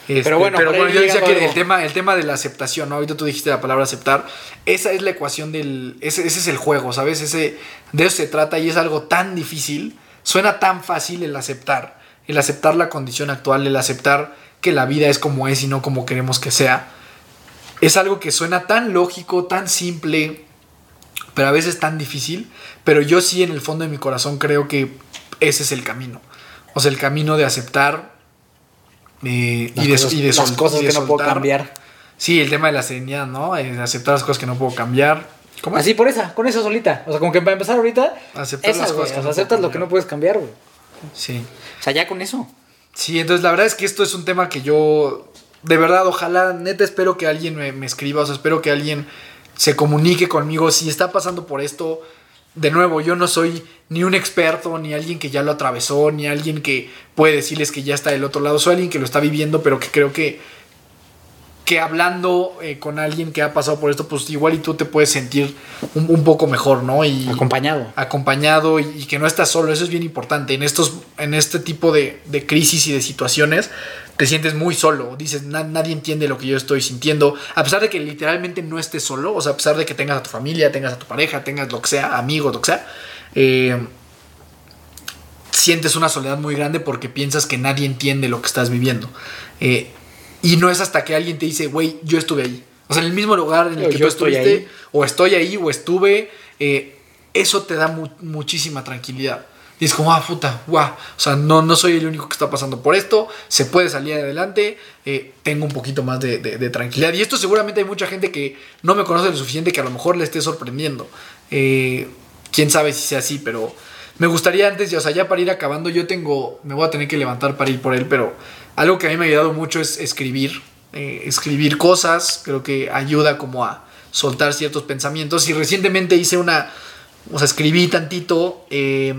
Este, pero bueno, pero yo decía que el tema, el tema de la aceptación, ¿no? Ahorita tú dijiste la palabra aceptar. Esa es la ecuación del. Ese, ese, es el juego, ¿sabes? Ese, de eso se trata y es algo tan difícil. Suena tan fácil el aceptar. El aceptar la condición actual, el aceptar que la vida es como es y no como queremos que sea. Es algo que suena tan lógico, tan simple, pero a veces tan difícil. Pero yo sí en el fondo de mi corazón creo que ese es el camino. O sea, el camino de aceptar eh, y, de, cosas, y, de, las cosas que no puedo cambiar. Sí, el tema de la serenidad, ¿no? Eh, aceptar las cosas que no puedo cambiar. ¿Cómo Así por esa, con esa solita. O sea, como que para empezar ahorita, aceptar las cosas. o sea, aceptas lo que no puedes cambiar, güey. Sí. O sea, ya con eso. Sí, entonces la verdad es que esto es un tema que yo, de verdad, ojalá, neta, espero que alguien me, escriba, o sea, espero que alguien se comunique conmigo si está pasando por esto. De nuevo, yo no soy ni un experto, ni alguien que ya lo atravesó, ni alguien que puede decirles que ya está del otro lado. Soy alguien que lo está viviendo, pero que creo que que hablando eh, con alguien que ha pasado por esto, pues igual y tú te puedes sentir un, poco mejor, ¿no? Y, acompañado. Acompañado y, que no estás solo, eso es bien importante. En, estos, en este tipo de, crisis y de situaciones, te sientes muy solo. Dices, nadie entiende lo que yo estoy sintiendo. A pesar de que literalmente no estés solo, o sea, a pesar de que tengas a tu familia, tengas a tu pareja, tengas lo que sea, amigos, lo que sea. Eh, sientes una soledad muy grande porque piensas que nadie entiende lo que estás viviendo. Eh, y no es hasta que alguien te dice, güey, yo estuve ahí. O sea, en el mismo lugar en el que tú estuviste, o estoy ahí, o estuve, eh, eso te da muchísima tranquilidad. Y es como, ah, puta, guau. O sea, no, no soy el único que está pasando por esto. Se puede salir adelante. Eh, tengo un poquito más de, tranquilidad. Y esto seguramente hay mucha gente que no me conoce lo suficiente que a lo mejor le esté sorprendiendo. Eh, quién sabe si sea así, pero me gustaría antes, o sea, ya para ir acabando, yo tengo, me voy a tener que levantar para ir por él, pero algo que a mí me ha ayudado mucho es escribir, eh, escribir cosas, creo que ayuda como a soltar ciertos pensamientos. Y recientemente hice una, o sea, escribí tantito eh,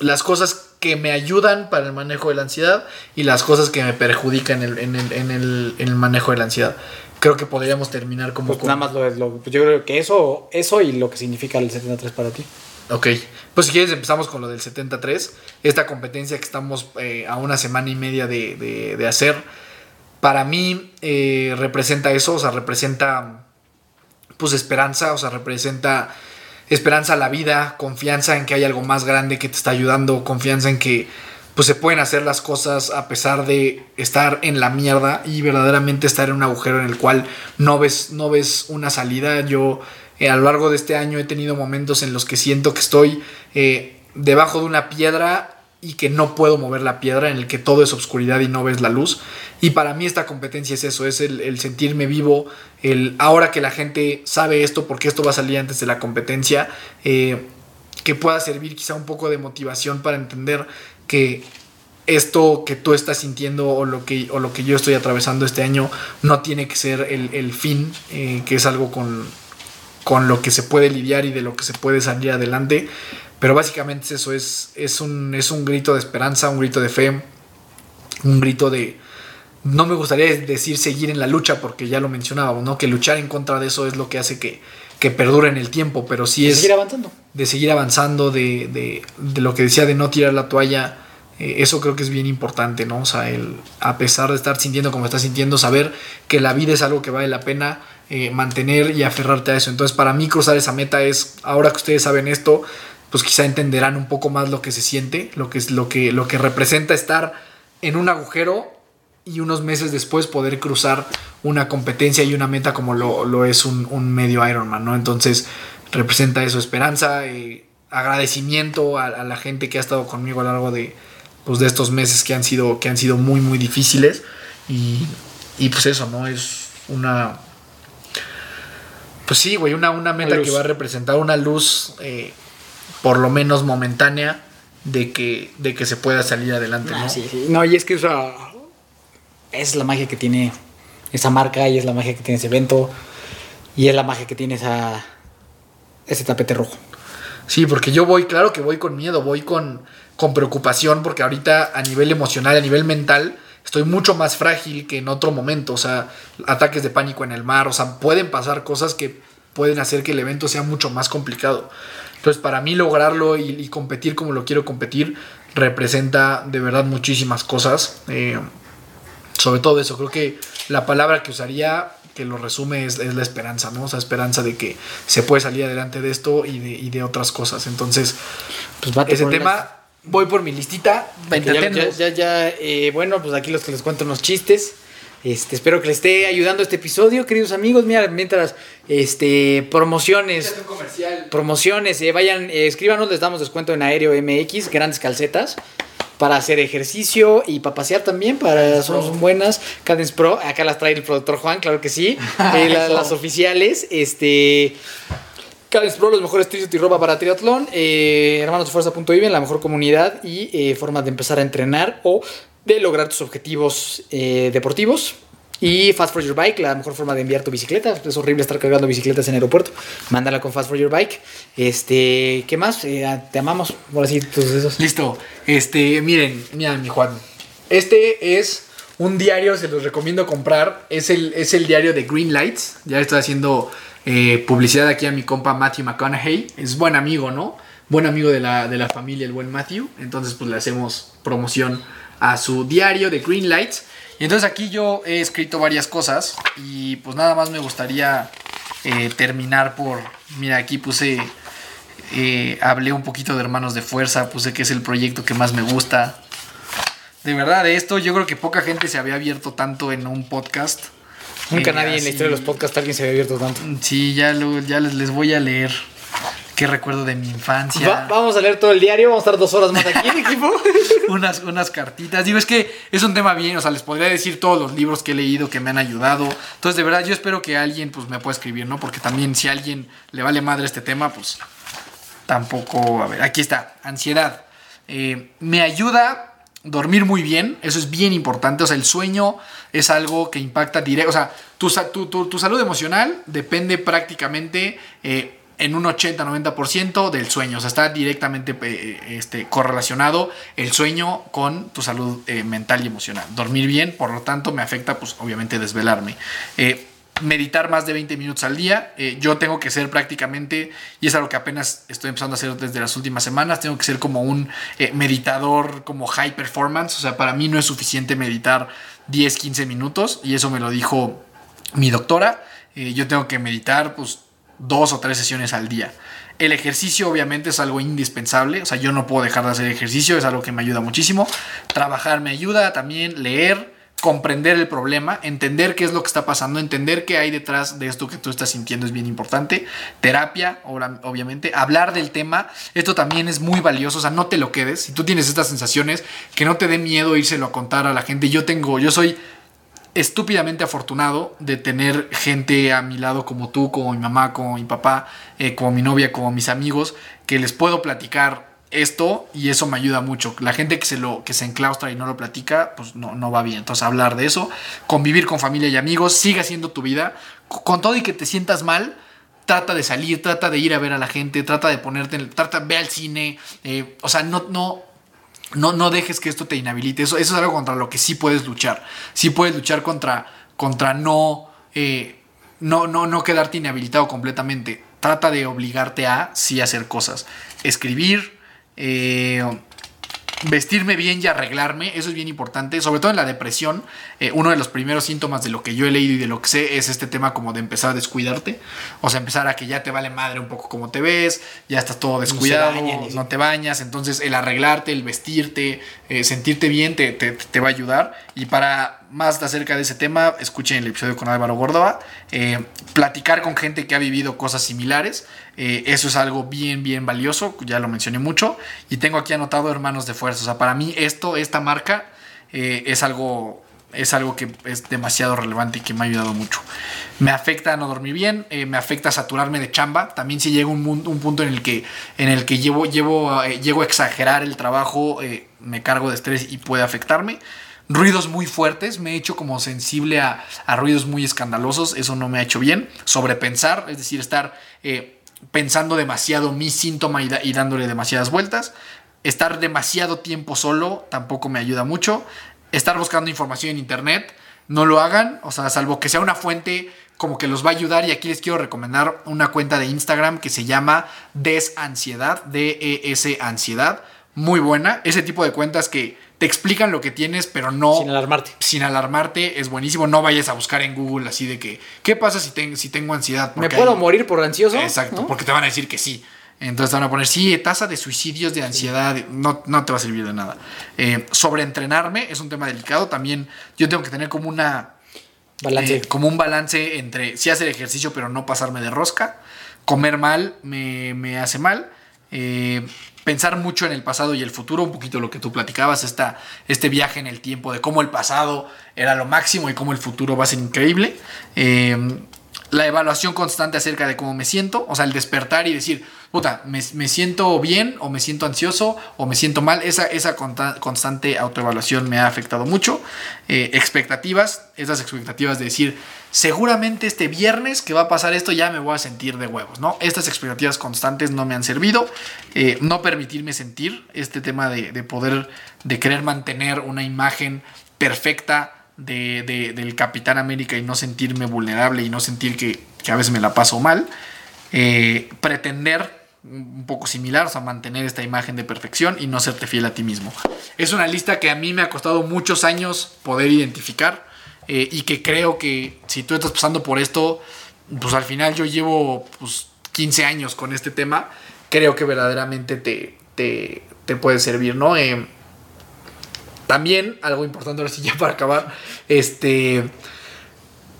las cosas que me ayudan para el manejo de la ansiedad y las cosas que me perjudican en el, manejo de la ansiedad. Creo que podríamos terminar como... Pues nada más lo, lo, yo creo que eso, eso y lo que significa el 73 para ti. Ok, pues si quieres empezamos con lo del 73, esta competencia que estamos eh, a una semana y media de, hacer, para mí eh, representa eso, o sea, representa pues esperanza, o sea, representa esperanza a la vida, confianza en que hay algo más grande que te está ayudando, confianza en que pues se pueden hacer las cosas a pesar de estar en la mierda y verdaderamente estar en un agujero en el cual no ves, no ves una salida. Yo eh, a lo largo de este año he tenido momentos en los que siento que estoy eh, debajo de una piedra y que no puedo mover la piedra, en el que todo es oscuridad y no ves la luz. Y para mí esta competencia es eso, es el, sentirme vivo, el ahora que la gente sabe esto, porque esto va a salir antes de la competencia, eh, que pueda servir quizá un poco de motivación para entender que esto que tú estás sintiendo o lo que, o lo que yo estoy atravesando este año no tiene que ser el, fin, eh, que es algo con, con lo que se puede lidiar y de lo que se puede salir adelante. Pero básicamente eso, es, es, un, es un grito de esperanza, un grito de fe, un grito de... No me gustaría decir seguir en la lucha porque ya lo mencionábamos, ¿no? Que luchar en contra de eso es lo que hace que, que perdure en el tiempo, pero sí es... De seguir avanzando. De seguir avanzando, de, de, de lo que decía de no tirar la toalla. Eh, eso creo que es bien importante, ¿no? O sea, el, a pesar de estar sintiendo como estás sintiendo, saber que la vida es algo que vale la pena eh, mantener y aferrarte a eso. Entonces, para mí cruzar esa meta es, ahora que ustedes saben esto, pues quizá entenderán un poco más lo que se siente, lo que, es, lo que, lo que representa estar en un agujero y unos meses después poder cruzar una competencia y una meta como lo, es un, medio Ironman, ¿no? Entonces representa eso, esperanza, eh, agradecimiento a, la gente que ha estado conmigo a lo largo de, pues, de estos meses que han, sido, que han sido muy, muy difíciles. Y, y pues eso, ¿no? Es una, pues sí, güey, una, una meta que va a representar una luz, eh, por lo menos momentánea, de que, de que se pueda salir adelante, ¿no? Ah, no, y es que es la magia que tiene esa marca y es la magia que tiene ese evento y es la magia que tiene esa, ese tapete rojo. Sí, porque yo voy, claro que voy con miedo, voy con, con preocupación, porque ahorita a nivel emocional, a nivel mental, estoy mucho más frágil que en otro momento, o sea, ataques de pánico en el mar, o sea, pueden pasar cosas que pueden hacer que el evento sea mucho más complicado. Entonces, para mí lograrlo y, competir como lo quiero competir representa de verdad muchísimas cosas. Eh, sobre todo eso, creo que la palabra que usaría, que lo resume, es, la esperanza, ¿no? O sea, esperanza de que se puede salir adelante de esto y de, y de otras cosas. Entonces, pues ese tema voy por mi listita. Ya, ya, ya, eh, bueno, pues aquí los que les cuento unos chistes. Este, espero que les esté ayudando este episodio, queridos amigos. Mira, mientras este, promociones, promociones, eh, vayan, eh, escríbanos, les damos descuento en Aéreo MX, grandes calcetas para hacer ejercicio y para pasear también, para son, buenas. Cadence Pro, acá las trae el productor Juan, claro que sí. las oficiales, este Cadence Pro, los mejores t y ropa para triatlón. Eh, hermanosdefuerza.vive, la mejor comunidad y eh, formas de empezar a entrenar o de lograr tus objetivos eh, deportivos. Y Fast for Your Bike, la mejor forma de enviar tu bicicleta. Es horrible estar cargando bicicletas en el aeropuerto. Mándala con Fast for Your Bike. Este, ¿qué más? Eh, te amamos. Ahora sí, tus esos. Listo. Este, miren, mira, mi Juan. Este es un diario, se los recomiendo comprar. Es el, es el diario de Green Lights. Ya estoy haciendo eh, publicidad aquí a mi compa Matthew McConaughey. Es buen amigo, ¿no? Buen amigo de la, de la familia, el buen Matthew. Entonces, pues le hacemos promoción a su diario de Green Lights. Y entonces aquí yo he escrito varias cosas. Y pues nada más me gustaría eh, terminar por. Mira, aquí puse. Eh, hablé un poquito de Hermanos de Fuerza. Puse que es el proyecto que más me gusta. De verdad, de esto yo creo que poca gente se había abierto tanto en un podcast. Nunca nadie en la historia de los podcasts alguien se había abierto tanto. Sí, ya, ya les, les voy a leer qué recuerdo de mi infancia. vamos a leer todo el diario, vamos a estar dos horas más aquí en equipo. unas, unas cartitas. Digo, es que es un tema bien, o sea, les podría decir todos los libros que he leído que me han ayudado. Entonces, de verdad, yo espero que alguien pues me pueda escribir, ¿no? Porque también si a alguien le vale madre este tema, pues tampoco... A ver, aquí está, ansiedad. Eh, me ayuda dormir muy bien, eso es bien importante, o sea, el sueño es algo que impacta directo, o sea, tu, tu, salud emocional depende prácticamente eh, en un 80-90% del sueño, o sea, está directamente eh, este, correlacionado el sueño con tu salud eh, mental y emocional. Dormir bien, por lo tanto, me afecta, pues, obviamente, desvelarme meditar más de 20 minutos al día. Eh, yo tengo que ser prácticamente, y es algo que apenas estoy empezando a hacer desde las últimas semanas, tengo que ser como un eh, meditador como high performance. O sea, para mí no es suficiente meditar 10, 15 minutos, y eso me lo dijo mi doctora. Eh, yo tengo que meditar pues dos o tres sesiones al día. El ejercicio obviamente es algo indispensable, o sea, yo no puedo dejar de hacer ejercicio, es algo que me ayuda muchísimo. Trabajar me ayuda también, leer, comprender el problema, entender qué es lo que está pasando, entender qué hay detrás de esto que tú estás sintiendo es bien importante. Terapia, obviamente, hablar del tema, esto también es muy valioso, o sea, no te lo quedes. Si tú tienes estas sensaciones, que no te dé miedo írselo a contar a la gente. Yo tengo, yo soy estúpidamente afortunado de tener gente a mi lado como tú, como mi mamá, como mi papá, eh, como mi novia, como mis amigos, que les puedo platicar esto y eso me ayuda mucho. La gente que se lo que se enclaustra y no lo platica, pues no, no va bien. Entonces hablar de eso, convivir con familia y amigos, sigue haciendo tu vida, con todo y que te sientas mal, trata de salir, trata de ir a ver a la gente, trata de ponerte, en, trata, ve al cine, eh, o sea, no, no, no, no dejes que esto te inhabilite. Eso, eso es algo contra lo que sí puedes luchar. Sí puedes luchar contra, contra no, eh, no, no, no quedarte inhabilitado completamente. Trata de obligarte a sí hacer cosas. Escribir, eh, vestirme bien y arreglarme, eso es bien importante, sobre todo en la depresión, eh, uno de los primeros síntomas de lo que yo he leído y de lo que sé es este tema como de empezar a descuidarte, o sea, empezar a que ya te vale madre un poco como te ves, ya estás todo descuidado, no, te bañas, entonces el arreglarte, el vestirte, eh, sentirte bien te, te, va a ayudar. Y para más acerca de ese tema, escuchen el episodio con Álvaro Gordoa, eh, platicar con gente que ha vivido cosas similares, eso es algo bien, bien valioso, ya lo mencioné mucho, y tengo aquí anotado Hermanos de Fuerza, o sea, para mí esto, esta marca, es algo es algo que es demasiado relevante y que me ha ayudado mucho. Me afecta no dormir bien, eh, me afecta a saturarme de chamba. También si llega un, un, punto en el que, en el que llevo, llevo, eh, llego a exagerar el trabajo, eh, me cargo de estrés y puede afectarme. Ruidos muy fuertes, me he hecho como sensible a, ruidos muy escandalosos, eso no me ha hecho bien. Sobrepensar, es decir, estar pensando demasiado mi síntoma y, y dándole demasiadas vueltas. Estar demasiado tiempo solo tampoco me ayuda mucho estar buscando información en internet. No lo hagan, o sea, salvo que sea una fuente como que los va a ayudar. Y aquí les quiero recomendar una cuenta de Instagram que se llama Desansiedad, D-E-S Ansiedad. Muy buena. Ese tipo de cuentas que te explican lo que tienes, pero no. Sin alarmarte. Sin alarmarte, es buenísimo. No vayas a buscar en Google así de que, ¿qué pasa si, si tengo ansiedad? ¿Me puedo morir por ansioso? Exacto, porque te van a decir que sí. Entonces te van a poner, sí, tasa de suicidios, de ansiedad, no, no te va a servir de nada. Eh, sobreentrenarme es un tema delicado. También yo tengo que tener como una... Balance. Eh, como un balance entre sí hacer ejercicio, pero no pasarme de rosca. Comer mal me, hace mal. Eh, pensar mucho en el pasado y el futuro, un poquito lo que tú platicabas, esta, este viaje en el tiempo de cómo el pasado era lo máximo y cómo el futuro va a ser increíble. La evaluación constante acerca de cómo me siento, o sea, el despertar y decir, puta, me, siento bien o me siento ansioso o me siento mal. Esa, esa constante autoevaluación me ha afectado mucho. Eh, expectativas, esas expectativas de decir, seguramente este viernes que va a pasar esto ya me voy a sentir de huevos, ¿no? Estas expectativas constantes no me han servido. Eh, no permitirme sentir este tema de, poder, de querer mantener una imagen perfecta de, del Capitán América y no sentirme vulnerable y no sentir que, que a veces me la paso mal. Eh, pretender un poco similar, o sea, mantener esta imagen de perfección y no serte fiel a ti mismo. Es una lista que a mí me ha costado muchos años poder identificar eh, y que creo que si tú estás pasando por esto, pues al final yo llevo pues, 15 años con este tema, creo que verdaderamente te, te, puede servir, ¿no? Eh, también, algo importante ahora sí ya para acabar, este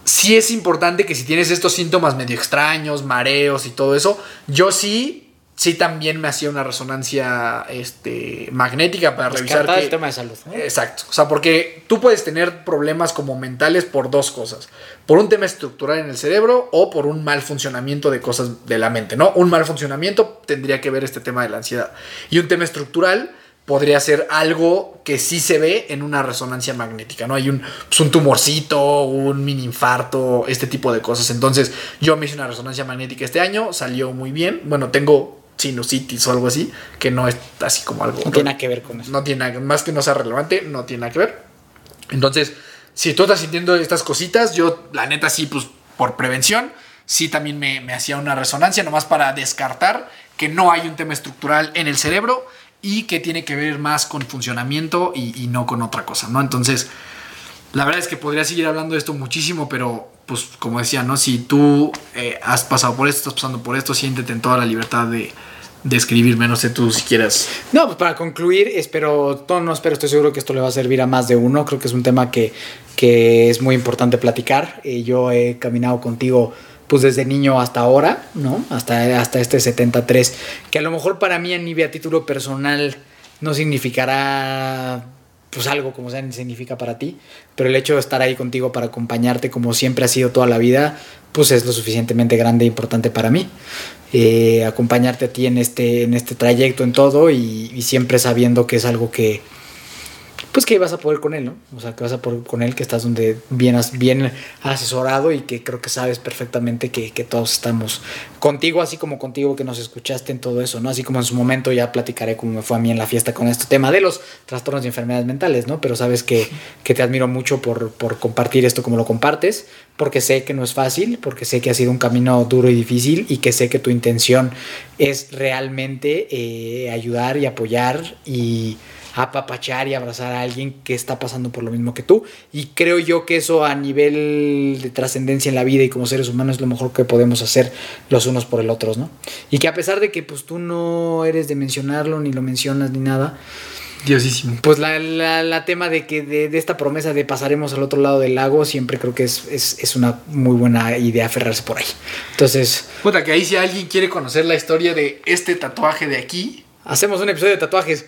sí es importante que si tienes estos síntomas medio extraños, mareos y todo eso, yo sí sí también me hacía una resonancia este, magnética para revisar que, el tema de salud. Exacto. O sea, porque tú puedes tener problemas como mentales por dos cosas. Por un tema estructural en el cerebro o por un mal funcionamiento de cosas de la mente, ¿no? Un mal funcionamiento tendría que ver este tema de la ansiedad. Y un tema estructural podría ser algo que sí se ve en una resonancia magnética, ¿no? Hay un, pues, un tumorcito, un mini infarto, este tipo de cosas. Entonces, yo me hice una resonancia magnética este año, salió muy bien. Bueno, tengo sinusitis o algo así, que no es así como algo. No tiene nada que ver con eso. No tiene nada, más que no sea relevante, no tiene nada que ver. Entonces, si tú estás sintiendo estas cositas, yo, la neta, sí, pues por prevención, sí también me, me hacía una resonancia, nomás para descartar que no hay un tema estructural en el cerebro y que tiene que ver más con funcionamiento y, no con otra cosa, ¿no? Entonces, la verdad es que podría seguir hablando de esto muchísimo, pero pues como decía, ¿no? Si tú eh, has pasado por esto, estás pasando por esto, siéntete en toda la libertad de, de escribirme, no sé tú si quieras. No, pues para concluir, espero, no, no espero, estoy seguro que esto le va a servir a más de uno, creo que es un tema que, que es muy importante platicar. Eh, yo he caminado contigo pues desde niño hasta ahora, ¿no? Hasta, hasta este 73, que a lo mejor para mí a nivel a título personal no significará pues algo como sea significa para ti, pero el hecho de estar ahí contigo para acompañarte como siempre ha sido toda la vida, pues es lo suficientemente grande e importante para mí. Eh, acompañarte a ti en este, en este trayecto, en todo, y siempre sabiendo que es algo que, pues que vas a poder con él, ¿no? O sea, que vas a poder con él, que estás donde bien, bien asesorado y que creo que sabes perfectamente que, que, todos estamos contigo, así como contigo que nos escuchaste en todo eso, ¿no? Así como en su momento ya platicaré cómo me fue a mí en la fiesta con este tema de los trastornos y enfermedades mentales, ¿no? Pero sabes que, que te admiro mucho por, por compartir esto como lo compartes, porque sé que no es fácil, porque sé que ha sido un camino duro y difícil y que sé que tu intención es realmente eh, ayudar y apoyar y apapachar y abrazar a alguien que está pasando por lo mismo que tú. Y creo yo que eso a nivel de trascendencia en la vida y como seres humanos es lo mejor que podemos hacer los unos por el otro, ¿no? Y que a pesar de que pues tú no eres de mencionarlo, ni lo mencionas, ni nada. Diosísimo. Pues la, la, tema de que de, esta promesa de pasaremos al otro lado del lago, siempre creo que es, es, es una muy buena idea aferrarse por ahí. Entonces. Puta, que ahí si alguien quiere conocer la historia de este tatuaje de aquí. Hacemos un episodio de tatuajes.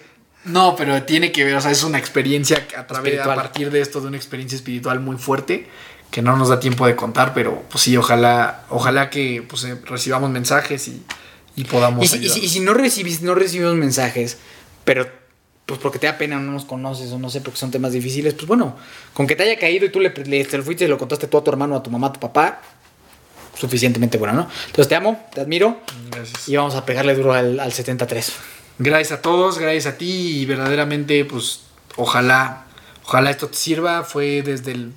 No, pero tiene que ver, o sea, es una experiencia a través, a partir de esto, de una experiencia espiritual muy fuerte, que no nos da tiempo de contar, pero pues sí, ojalá, ojalá que pues, eh, recibamos mensajes y, y podamos. Y, y, si no recibís, no recibimos mensajes, pero pues porque te da pena, no nos conoces o no sé, porque son temas difíciles, pues bueno, con que te haya caído y tú le, le te lo fuiste y lo contaste tú a tu hermano, a tu mamá, a tu papá, suficientemente bueno, ¿no? Entonces te amo, te admiro. Gracias. Y vamos a pegarle duro al, al 73. Gracias a todos, gracias a ti y verdaderamente pues ojalá, ojalá esto te sirva. Fue desde el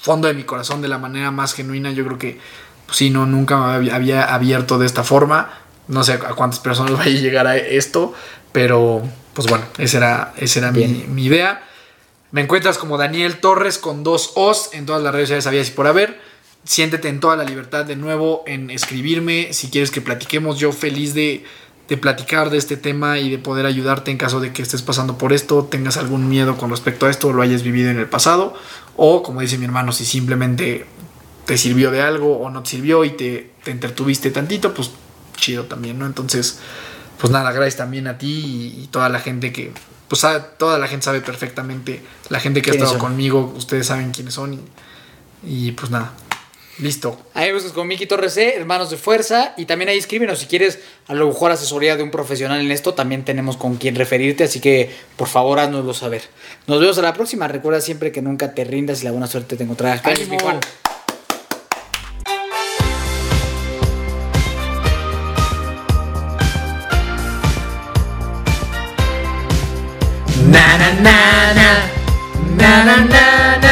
fondo de mi corazón de la manera más genuina. Yo creo que pues sí, no, nunca me había abierto de esta forma. No sé a cuántas personas vaya a llegar a esto, pero pues bueno, esa era, esa era mi, mi, idea. Me encuentras como Daniel Torres con dos O's en todas las redes sociales, sabías y por haber. Siéntete en toda la libertad de nuevo en escribirme. Si quieres que platiquemos, yo feliz de de platicar de este tema y de poder ayudarte en caso de que estés pasando por esto, tengas algún miedo con respecto a esto o lo hayas vivido en el pasado, o como dice mi hermano, si simplemente te sirvió de algo o no te sirvió y te, te entretuviste tantito, pues chido también, ¿no? Entonces, pues nada, gracias también a ti y, toda la gente que, pues toda la gente sabe perfectamente, la gente que ha estado conmigo, ustedes saben quiénes son y, y pues nada, Listo. Ahí buscas con Miki Torres C, Hermanos de Fuerza. Y también ahí escríbenos si quieres a lo mejor asesoría de un profesional en esto. También tenemos con quien referirte. Así que por favor haznoslo saber. Nos vemos a la próxima. Recuerda siempre que nunca te rindas y la buena suerte te encontrará. ¡Ánimo! Juan. Na na na na na na na